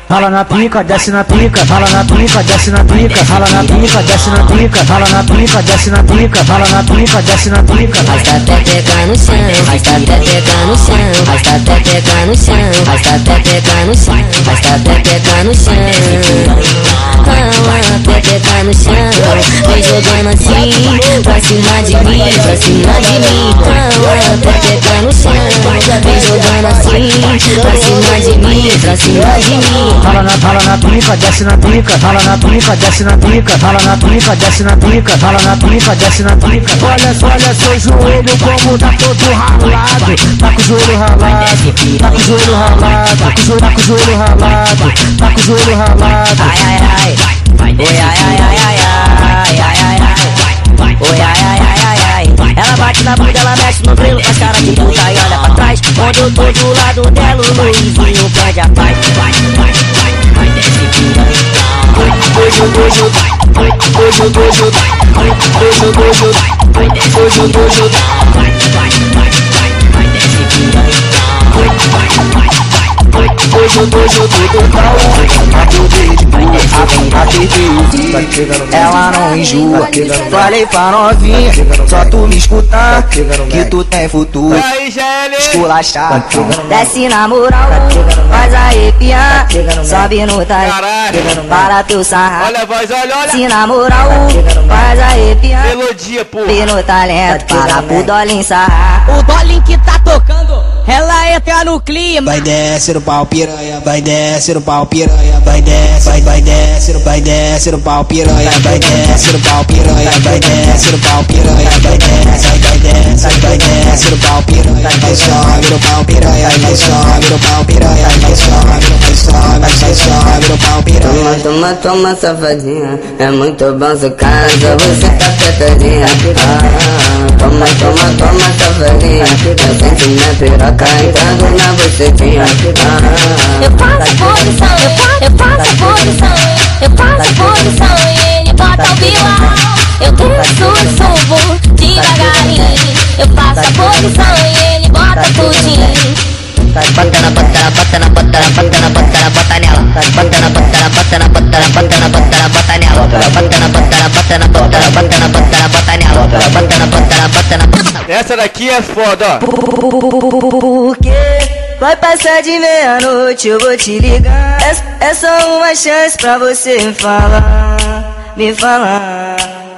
Rala na pica, desce na pica, rala na pica, desce na pica, rala na pica, desce na pica, rala na pica, desce na pica, rala na pica, desce na pica. Arrasta até pegar no chão, arrasta até pegar no chão, arrasta até pegar no chão, arrasta até pegar no chão, arrasta até pegar no chão. Até pegar no chão, vem jogando assim, pra cima de mim, pra cima de mim. Até pegar no chão, vem jogando assim, pra cima de mim, pra cima de mim. Rala na, rala na pica, desce na pica, rala na pica, desce na pica, rala na pica, desce na pica, rala na pica, desce na pica. Olha, olha seu joelho como tá todo ralado, tá com o joelho ralado, tá com o joelho ralado, tá com o joelho, tá ralado, tá com o joelho ralado. Ai, ai, ai, oi, ai, ai, ai, ai, ai, ai, ai, ai, oi, ai, ai, ai, ai, vai. Ela bate na bunda, ela mexe no trilho, faz cara de puta e olha pra trás. Onde eu tô do lado dela, o Luizinho perde a paz. Vai, vai, vai, vai, desce piranha. Dojo, dojo, vai. Dojo, dojo, vai. Dojo, dojo, vai. Dojo, dojo, vai. Vai, vai, vai, vai, vai, desce piranha. Vai, vai, vai, vai hoje, eu tô, hoje eu tô Acordei de boa, apertei o fio Ela não enjoa Falei pra novinha, só tu me escutar Que tu tem futuro? Esculachar Desce na moral, faz arrepiar Sobe no talento, Caralho. para teu sarrar Olha a voz, olha, olha. Desce na moral, faz arrepiar Melodia, pô. No talento, para pro dolinho sarrar O Dolin que tá tocando, ela entra no clima. Vai descer o pau piranha, vai descer o pau piranha, vai descer, vai, vai descer, vai descer o pau piranha, vai descer o pau piranha, vai descer o pau piranha, vai descer, vai descer, vai descer o pau piranha, vai sobe o pau piranha, vai sobe o pau piranha, vai sobe, vai sobe, vai sobe o pau piranha. Toma, toma, toma, safadinha. É muito bom seu casa, você tá apertadinha ah, Toma, toma, toma, safadinha. Eu sinto minha piroca entrando na bucetinha Eu faço a posição, eu faço, a posição, eu faço a posição e ele bota o vilão. Eu desço, subo devagarinho. Eu faço a posição e ele bota tudinho. Bota na, bota na, bota na, bota na, bota na, bota na, bota nela. Bota na, bota na, bota na, bota na, bota na, bota na, bota nela. Bota na, bota na, bota na, bota na, bota na, bota na, bota nela. Bota na, bota na, bota na. Essa daqui é foda. Porque vai passar de meia-noite, eu vou te ligar. É, é só uma chance pra você falar, me falar.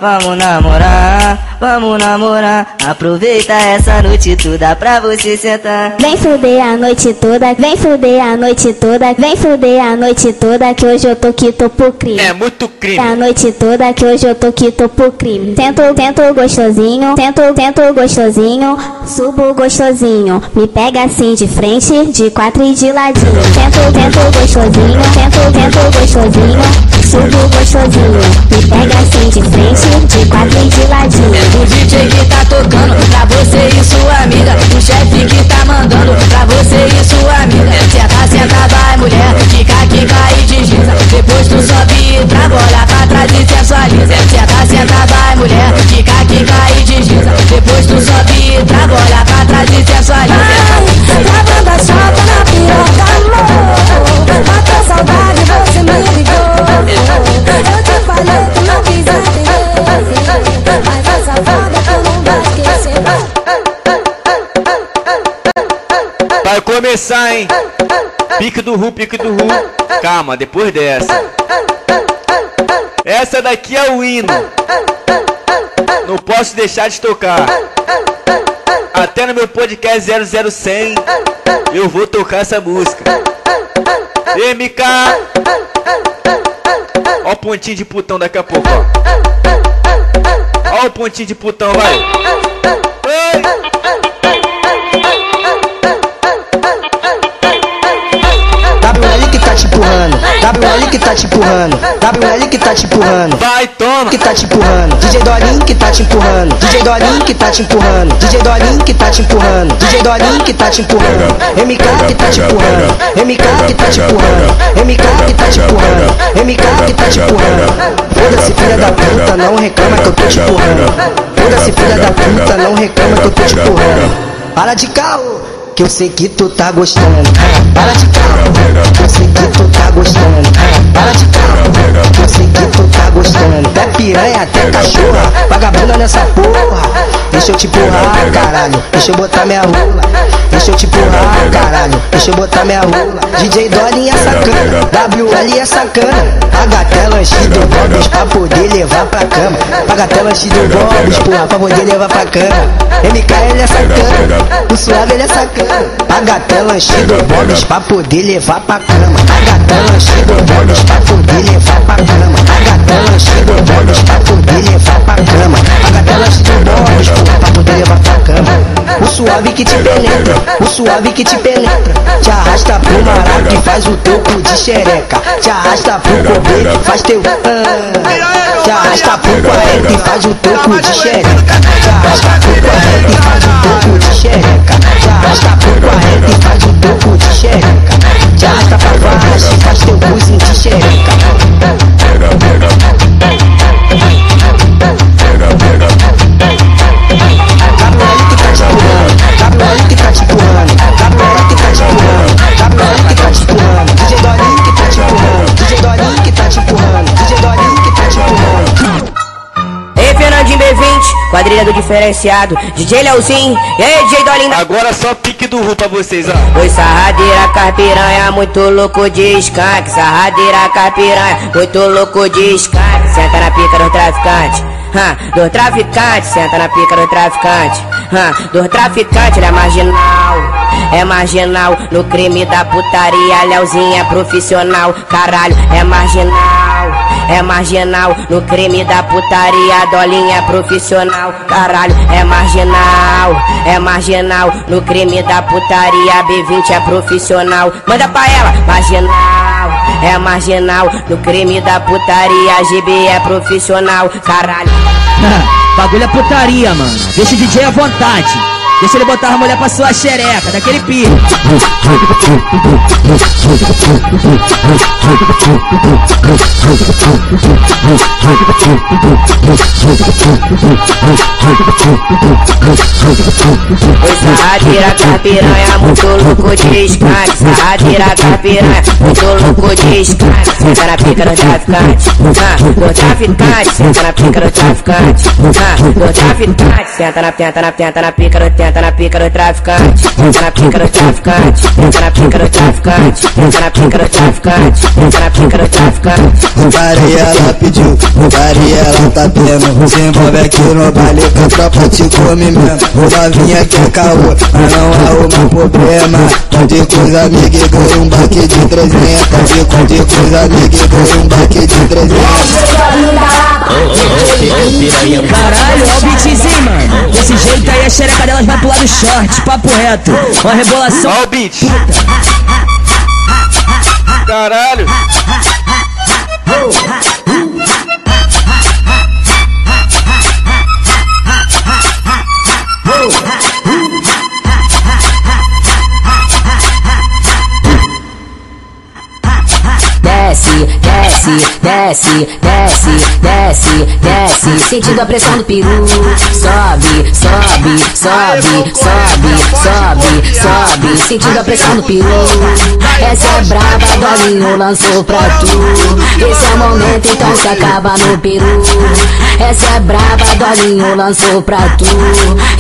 Vamos namorar, vamos namorar. Aproveita essa noite toda pra você sentar. Vem fuder a noite toda, vem fuder a noite toda, vem fuder a noite toda que hoje eu tô que tô pro crime. É muito crime. A noite toda que hoje eu tô que tô pro crime. Tento, tento gostosinho, tento, tento gostosinho, subo gostosinho. Me pega assim de frente, de quatro e de ladinho. Tento, tento gostosinho, tento, tento gostosinho, subo gostosinho. Me pega assim de frente, de quatro e de ladinho. O DJ que tá tocando pra você e sua amiga. O chefe que tá mandando pra você e sua amiga. Senta, senta, vai mulher, fica, quica e desliza. Depois tu sobe e trabalha pra trás e sensualiza. Senta, senta, vai mulher, fica, quica e desliza. Depois tu sobe e trabalha pra trás e sensualiza. Lavando a chota na piroca, amor. Matou saudade, você me ligou. Vai começar, hein? Pique do Ru, pique do Ru. Calma, depois dessa. Essa daqui é o hino. Não posso deixar de tocar. Até no meu podcast 00100 eu vou tocar essa música. MK. Ó o pontinho de putão daqui a pouco, ó. Ó o pontinho de putão, vai. Oi. Que tá te empurrando, WL que tá te empurrando. Vai, toma. que tá te empurrando, DJ Dolinho que tá te empurrando, DJ Dolinho que tá te empurrando, DJ Dolinho que tá te empurrando, DJ Dolinho que tá te empurrando, MK que tá te empurrando, MK que tá te empurrando, MK que tá te empurrando, MK que tá te empurrando. Foda-se filha da puta, não reclama que eu tô te empurrando. Foda-se filha da puta, não reclama que eu tô te empurrando. Para de caô, que eu sei que tu tá gostando. Para de caô, que eu sei que tu tá gostando. Para de que eu sei que tu tá gostando. Até piranha, até cachorra, vagabunda nessa porra. Deixa eu te empurrar, caralho. Deixa eu botar minha rola. Deixa eu te empurrar, caralho. Deixa eu botar minha rola. DJ Dolly é sacana, WL é sacana. Paga até lanche do Bob's pra poder levar pra cama. Paga até lanche do Bob's, porra, pra poder levar pra cama. MK ele é sacana, o suave ele é sacana. Paga até lanche do Bob's pra poder levar pra cama. Paga até lanche do Bob's pra poder levar pra cama. Paga até lanche do Bob's pra poder levar pra cama. Lanche do Bob's, porra, pra poder levar pra cama. O suave que te penetra, o suave que te penetra. Te arrasta pro maraca que faz o cu de xereca. Te arrasta pro comer, faz teu. Ah. Te arrasta pro 40 e faz o cu de xereca. Te arrasta pro 40 e faz o cu de xereca. Te arrasta pro 40 e faz o cu de xereca. Te arrasta pra baixo e faz teu cuzinho de xereca. WL que tá te empurrando, WL que tá te que tá WL que tá te empurrando. Quadrilha do diferenciado. DJ Leozinho, e aí, DJ Dolinda. Agora só pique do Ru pra vocês, ó. Oi, sarradeira, carpiranha, muito louco de skunk. Sarradeira, carpiranha, muito louco de skunk. Senta na pica do traficante. Ha, do traficante, senta na pica do traficante. Ha, do traficante, ele é marginal. É marginal no crime da putaria. Leozinho é profissional, caralho, é marginal. É marginal no crime da putaria. Dolinha é profissional, caralho, é marginal. É marginal no crime da putaria. B20 é profissional. Manda pra ela, marginal. É marginal no crime da putaria. GB é profissional, caralho. Bagulho é putaria, mano. Deixa o DJ à vontade. Deixa ele botar a mulher pra sua xereca, daquele pico. Oi, sarradeira, carpiranha, muito louco de skunk. Sarradeira, carpiranha, muito louco de skunk. Senta na pica do traficante, ah, do traficante. Senta na pica do traficante, ah, do traficante. Senta na, tenta na, tenta na pica do, tenta na pica do traficante. Senta na pica do traficante, senta na pica do traficante. Senta na pica do traficante, senta na pica do traficante. Pare, ela pediu, pare, ela tá tendo Se envolve aqui no baile com a tropa te come mesmo Novinha que é caô, mas não arruma problema Pode coisa amiga e ganha um baque de 300 Pode, pode coisa amiga e ganha um baque de 300 Caralho, ó o beatzinho, mano. Desse jeito aí a xereca delas vai pro lado short, papo reto. Uma rebolação. Ó o beat. Caralho. Desce, desce, desce, desce, desce, sentindo a pressão do peru. Sobe, sobe, sobe, sobe, sobe, sobe, sentindo a pressão do peru. Essa é braba, Dolinho lançou pra tu. Esse é o momento, então se acaba no peru. Essa é braba, Dolinho lançou pra tu.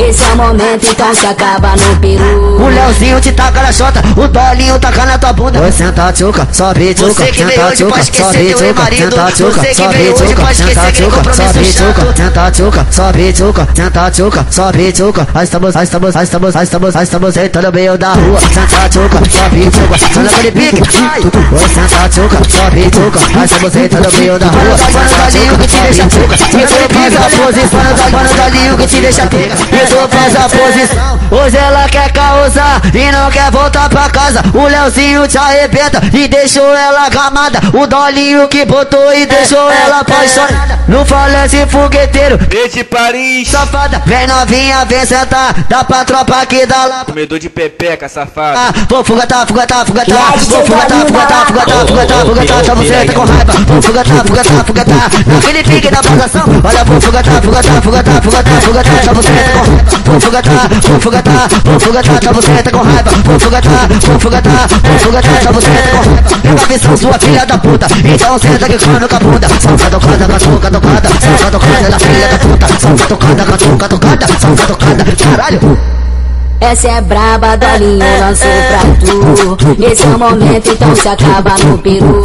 Esse é o momento, então se acaba no peru. O Leozinho te taca na chota, o Dolinho taca na tua bunda. Oi, senta tchuca, sobe tchuca, senta tchuca, sobe teu marido. senta tchuca, Você que sobe veio hoje tchuca, pra esquecer senta aquele tchuca, compromisso sobe tchuca, chato. senta tchuca, sobe tchuca, senta tchuca, sobe tchuca. Nós estamos, nós estamos, nós estamos, nós estamos, nós estamos sentando no meio da rua. Senta tchuca, sobe tchuca, senta aquele pique. Oi, senta tchuca, sobe tchuca, nós estamos sentando no meio da rua. Senta tchuca, sobe tchuca, isso faz a posição, mano, Dolinho que te deixa pica. Isso faz a posição. Hoje ela quer causar e não quer voltar pra casa. O Leozinho te arrebenta e deixou ela gamada. O Dolinho que botou e deixou ela apaixonada. Não falece fogueteiro, Desde Paris. safada. Vem novinha, vem sentar. Dá pra tropa aqui da lá. Comedor de pepeca, safado. Ah, vou fugatar, fugatar, fugatar, vou fugatar, fugatar, fugatar, fugatar, fugatar, só você tá com raiva, vou fugatar, fugatar, fugatar, naquele pique da basação, olha, vou fugatar, fugatar, fugatar, fugatar, fugatar, só você tá com raiva, vou fugatar, vou fugatar, vou fugatar, só você tá com raiva, vou fugatar, vou fugatar, vou fugatar, só você tá com raiva, pega a visão, sua filha da puta, então senta que quando com a bunda, tocada, catuca, tocada, salva tocada, ela filha da puta, salva tocada, catuca, tocada, salva tocada, caralho. Essa é braba, Dolinho lançou pra tu. Esse é o momento, então se acaba no peru.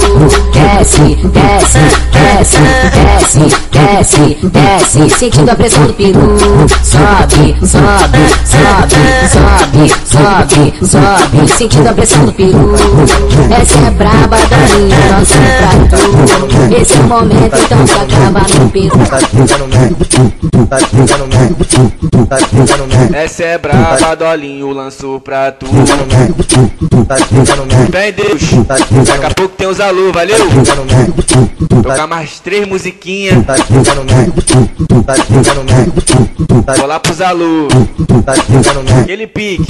Desce, desce, desce, desce, desce, desce, sentindo a pressão do peru. Sobe, sobe, sobe, sobe, sobe, sobe, sentindo a pressão do peru. Essa é braba, Dolinho tu. Esse é o momento, então se acaba no peru. Essa é braba, Dolinho lançou pra tu. Fé em Deus. Daqui a pouco tem os alô, valeu? Tocar mais três musiquinhas. Vou lá pros alô. Aquele pique.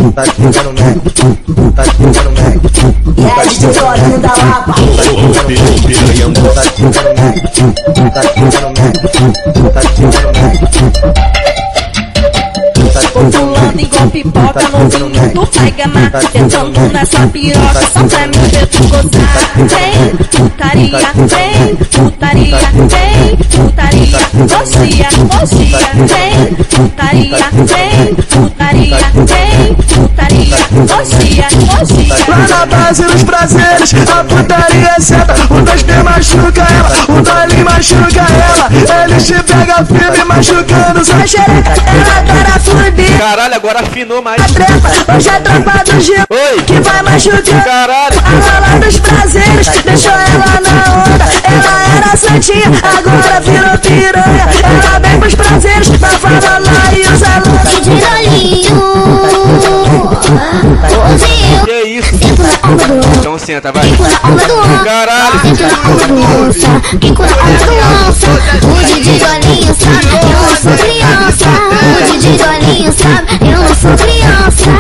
E aí, DJ Dolinho da Lapa. Pulando igual pipoca novinho Tu vai gamar Tentando nessa piroca Só pra me ver tu gozar Vem, putaria, vem, putaria, vem, putaria coxinha, coxinha, vem, putaria, vem, putaria, vem, putaria, coxinha, coxinha. Lá na base dos prazeres, a putaria é senta. O 2P machuca ela, o Dolly machuca ela. Ele te pega firme, machucando sua xereca. Ela adora fuder. Caralho, agora afinou mais. Trepa, hoje é tropa do Gil Oi. que vai machucar. Caralho. A rola dos prazeres, deixou ela na onda. Ela era santinha, agora virou piranha. Ela Que isso? onda do Então senta, vai. Caralho. Fico na. O Didi sabe, eu não sou criança. O Didi sabe, eu não sou criança.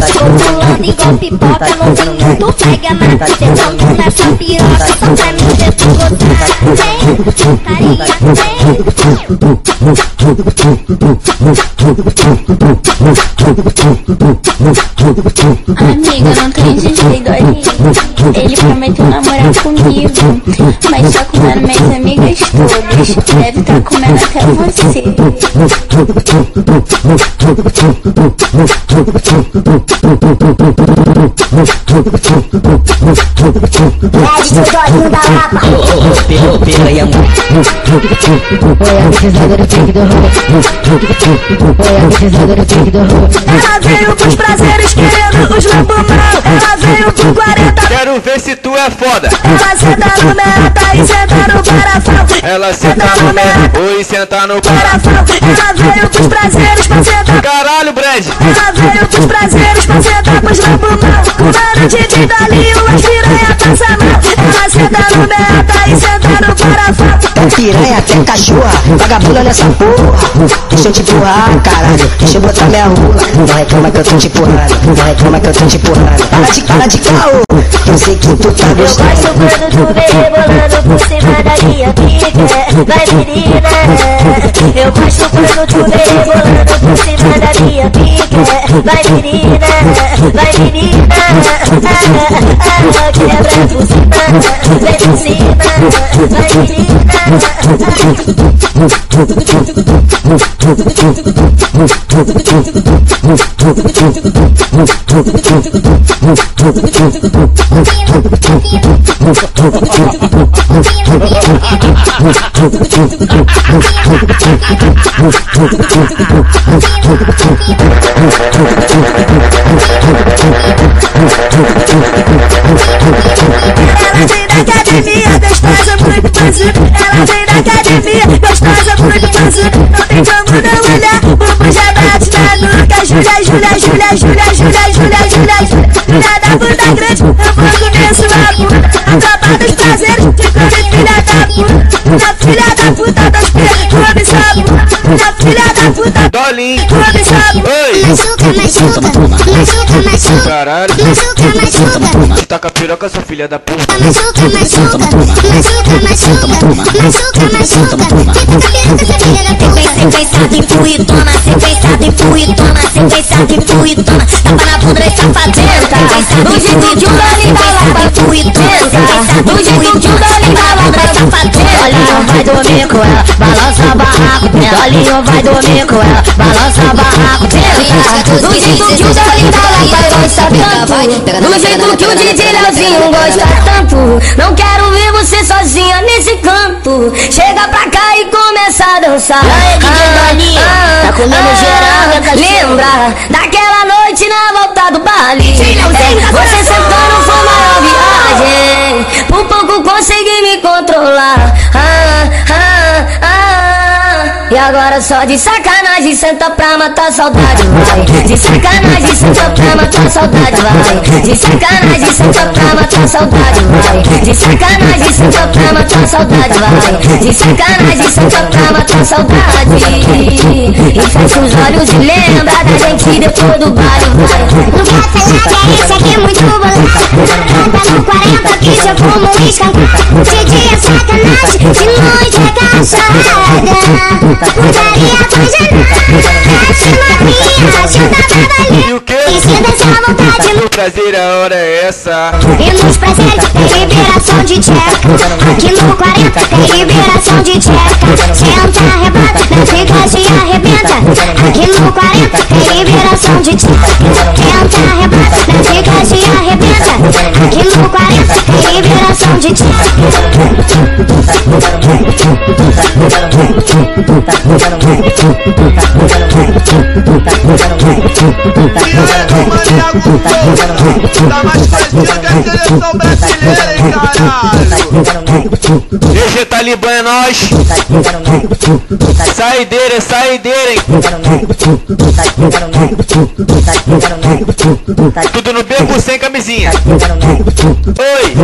Pulando igual pipoca, novinho, tu pega na Sentando nessa piroca, só pra mim. Ver tu gozar Amiga, não tem DJ doidinho Ele prometeu namorar comigo Mas tá comendo minhas amigas todas Deve tá comendo até você Piranha, Ela veio pros prazeres querendo os lambumão. Ela veio com 40 Quero ver se tu é foda. Ela senta no meta e senta no garrafão. Ela senta no mé, oi, senta no. Garrafão. Ela veio pros prazeres pra sentar. Caralho, Brad. Ela veio pros prazeres piranha passa a mão. Ela senta no meta e cachorra, vagabunda nessa porra. Deixa eu te empurrar, caralho. Deixa eu botar minha rua. Não reclama que eu tô te empurrando. Não reclama que eu tô te empurrando. Para de cara de caô. Eu sei que tu tá Eu gosto gostando. quando tu vem rebolando por cima da minha pica Vai menina Eu gosto quando tu vem rebolando por cima da minha pica Vai menina, vai menina Quebra por cima, vem por cima Vai Ela vem da academia, gostosa, muito macio. Ela vem da academia, gostosa, muito macio. Não tem como não Júlia, Júlia, Júlia, Júlia, Júlia, Júlia, Júlia, Júlia. Da puta grande, eu vou comer sua bunda. Tropa dos prazeres, come filha da puta. Na filha da puta das filhas, come bunda. Na filha da puta, Dolinho. come bunda. Oi. Machuca, machuca, machuca, machuca Caralho. Machuca, machuca taca piroca, sua filha da puta. Machuca, machuca, machuca, machuca, machuca, machuca. Sequenciado em tu e toma, sequenciado em tu e toma, sequenciado em tu e toma. Tapa na bunda e safadenta. Do jeito de um dali da lapa, tu e tenta. Do jeito de um dali da lapa, safadenta. Olhinho vai dormir com ela, balança barraco dela. Olhinho vai dormir com ela, balança barraco dela. Do jeito que o Dali da Lapa gosta tanto Do jeito que o DJ Leozinho gosta tanto Não quero ver você sozinha nesse canto Chega pra e começa a dançar aí, DJ? Tá comendo geral, né, cachorro? Lembra daquela noite na volta do baile Você sentando foi maior viagem Por pouco consegui me controlar ah, ah, ah. Agora só de sacanagem senta pra matar saudade vai. De sacanagem senta pra matar saudade vai. De sacanagem senta pra matar saudade vai. De sacanagem senta pra matar saudade vai. De sacanagem senta pra matar saudade. E fecha os olhos e lembra da gente depois do baile vai. Quero falar que é aqui muito bolado Tá no 40 que já fumo um escancado De dia é sacanagem, de noite é caçada E o que? E se à vontade no prazer, a hora é essa. E nos prazeres tem liberação de tcheca. Aqui no 40 tem liberação de tcheca. Senta, rebota, não fica se arrebenta. Aqui no 40 tem liberação de tcheca. Senta, rebota, não fica se arrebenta. Aqui no 40 tem liberação de Tá mais que a seleção brasileira, hein? GG Talibã é nós. Saideira, saideira, hein? Tudo no beco sem camisinha. Oi.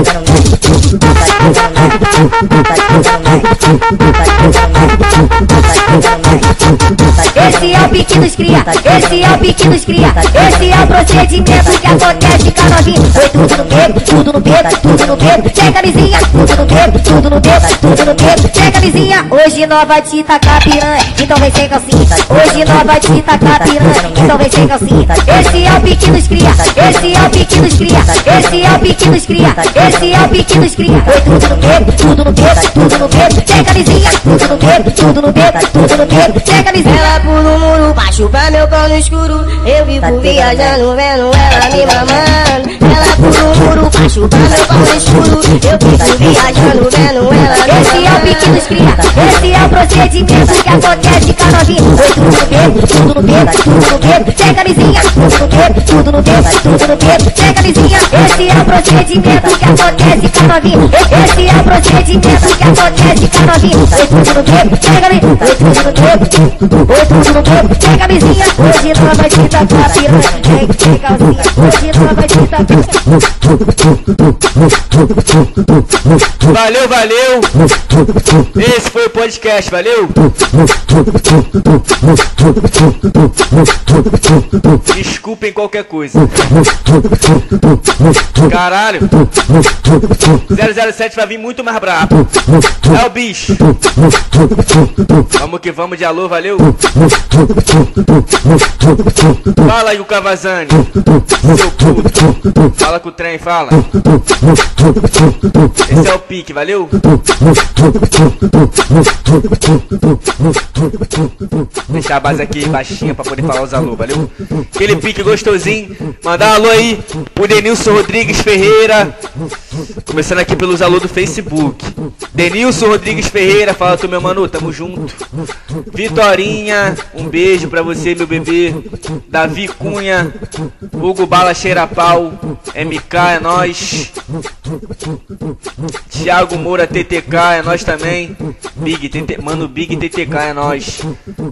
Esse é o pique dos cria, esse é o pique dos cria, esse é o procedimento que acontece com a novinha. Foi tudo no beco, tudo no beco, tudo no beco, sem camisinha, tudo no beco, tudo no beco, tudo no beco, sem camisinha. Hoje nós vai te tacar piranha, então vem sem calcinha. Hoje nós vai te tacar piranha, então vem sem calcinha. Esse é o dos cria, esse é o pique dos cria, esse é o pique dos cria, esse é o pique dos cria. Foi tudo no beco, tudo no beco, tudo no beco, sem camisinha, tudo no beco, tudo no beco, tudo no beco, sem camisinha. Ela pula o muro pra chupar meu no escuro. Eu vivo viajando, vendo ela me mamando. Ela pula o muro pra chupar meu no escuro. Eu vivo viajando, vendo ela me Esse é o pique dos cria, esse é o procedimento que acontece com a novinha. Tudo no beco, tudo no beco, tudo no beco, sem camisinha, tudo no beco, tudo no beco, tudo no beco, sem camisinha. Esse é o procedimento que acontece com a novinha. Esse é o procedimento que acontece com a novinha. Tudo no beco, sem camisinha, foi tudo no beco, tudo no beco, sem camisinha. Hoje nós vai te tacar piranha, sem sem calcinha. Hoje nós vai te tacar Valeu, valeu. Esse foi o podcast, valeu? Desculpem qualquer coisa. Caralho. 007 vai vir muito mais brabo. É o bicho. Vamos que vamos de alô, valeu? Fala aí o Cavazani. Fala com o trem, fala. Esse é o pique, valeu? Deixar a base aqui baixinha pra poder falar os alô, valeu? Aquele pique gostosinho. Mandar um alô aí pro Denilson Rodrigues Ferreira. Começando aqui pelos alô do Facebook. Denilson Rodrigues Ferreira, fala tu meu mano, tamo junto. Vitorinha, um beijo pra você, meu bebê. Davi Cunha, Hugo Bala Cheira Pau, MK é nós. Thiago Moura TTK é nós também. Big TT, mano, Big TTK é nós.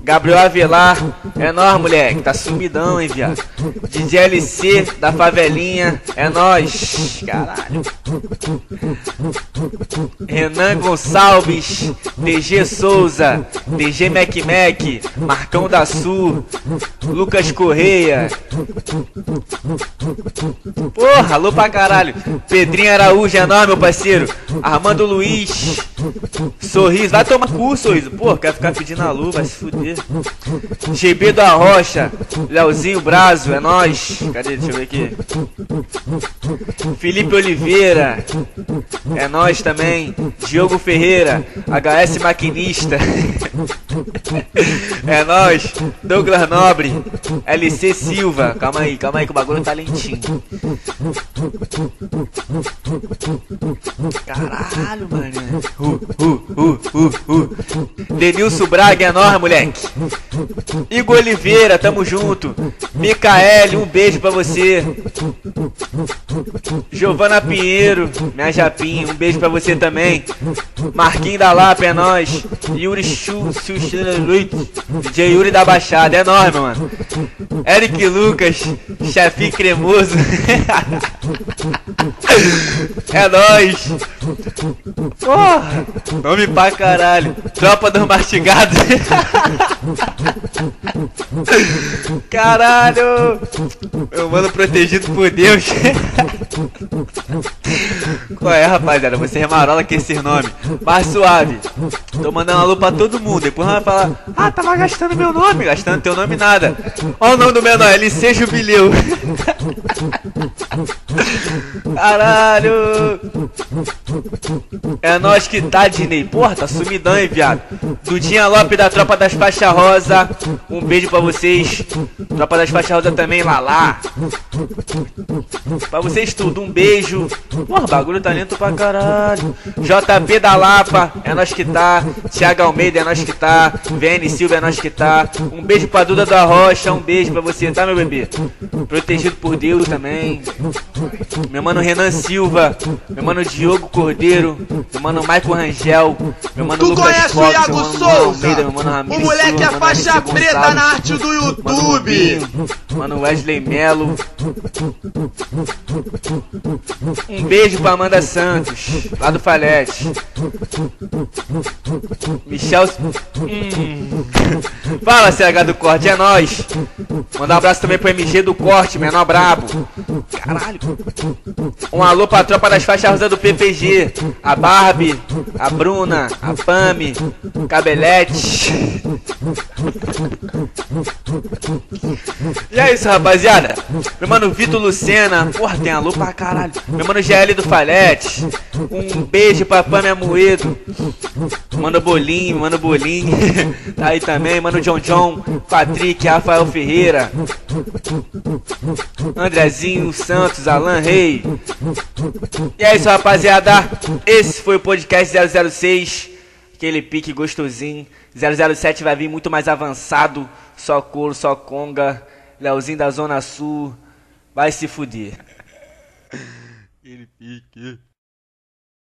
Gabriel Avelar é nós, moleque. Tá sumidão, hein, viado. DJ LC da favelinha é nós. Caralho. Renan Gonçalves, DG Souza, DG Mac Mac, Marcão da Sul, Lucas Correia. Porra, alô pra caralho. Pedrinho Araújo é nóis, meu parceiro. Armando Luiz. Sorriso, vai tomar cu, sorriso. Pô, quer ficar pedindo alô, vai se fuder. GB da Rocha. Leozinho Brazo, é nóis. Cadê? Deixa eu ver aqui. Felipe Oliveira. É nós também. Diogo Ferreira. HS Maquinista. É nós. Douglas Nobre. LC Silva. Calma aí, calma aí que o bagulho tá lentinho. Caralho, mano. Uh, uh, uh, uh, uh. Denilson Braga é nós, moleque. Igor Oliveira, tamo junto. Micaele, um beijo pra você. Giovana Pinheiro, minha japinha, um beijo pra você também. Marquinho da Lapa, é nós. Yuri Chu, Chu, Chu, DJ Yuri da Baixada, é nóis, meu mano. Eric Lucas, chefinho cremoso. É nóis. Porra, nome pra caralho. Tropa dos mastigados. Caralho. Meu mano protegido por Deus. Qual é, rapaziada? Você remarola com esse nome. Mais suave. Tô mandando alô pra todo mundo. Depois vai falar, ah, tava gastando meu nome. Gastando teu nome nada. Olha o nome do menor, LC Jubileu. Caralho. É nós que tá, Dinei. Porra, tá sumidão, hein, viado. Dudinha Lopes da Tropa das Faixas Rosa. Um beijo pra vocês. Tropa das Faixas Rosa também, Lalá. Pra vocês tudo, um beijo. Porra, bagulho tá lento pra caralho. JP da Lapa, é nós que tá. Thiago Almeida, é nós que tá. VN Silva, é nós que tá. Um beijo pra Duda da Rocha, um beijo pra você, tá, meu bebê? Protegido por Deus também. Meu mano Renan Silva. Meu mano Diogo Cordeiro. Meu mano Michael Rangel. Meu mano Tu Lucas conhece o Iago meu mano Souza? Almeida, meu mano Ramiro O moleque é mano faixa preta Gonçalves, na arte do Mano YouTube. Rubinho, Mano Wesley Melo. Um beijo pra Amanda Santos, lá do Falete. Michel. Hum. Fala, CH do Corte, é nóis. Mandar um abraço também pro MG do Corte, menor brabo. Caralho. Um alô pra tropa das faixas rosa do PPG. A Barbie, a Bruna, a Pami, Cabelete. E é isso, rapaziada. Meu mano Vitor Lucena. Porra, tem alô pra caralho. Meu mano GL do Falete. Um beijo pra Pami Amoedo. Mano Bolinho, mano Bolinho. Tá aí também, mano John John. Patrick, Rafael Ferreira. Andrezinho Santos, Alan Rei. E é isso, rapaziada. Esse foi o podcast 006. Aquele pique gostosinho. 007 vai vir muito mais avançado. Só couro, só conga. Leozinho da Zona Sul. Vai se fuder. Aquele pique.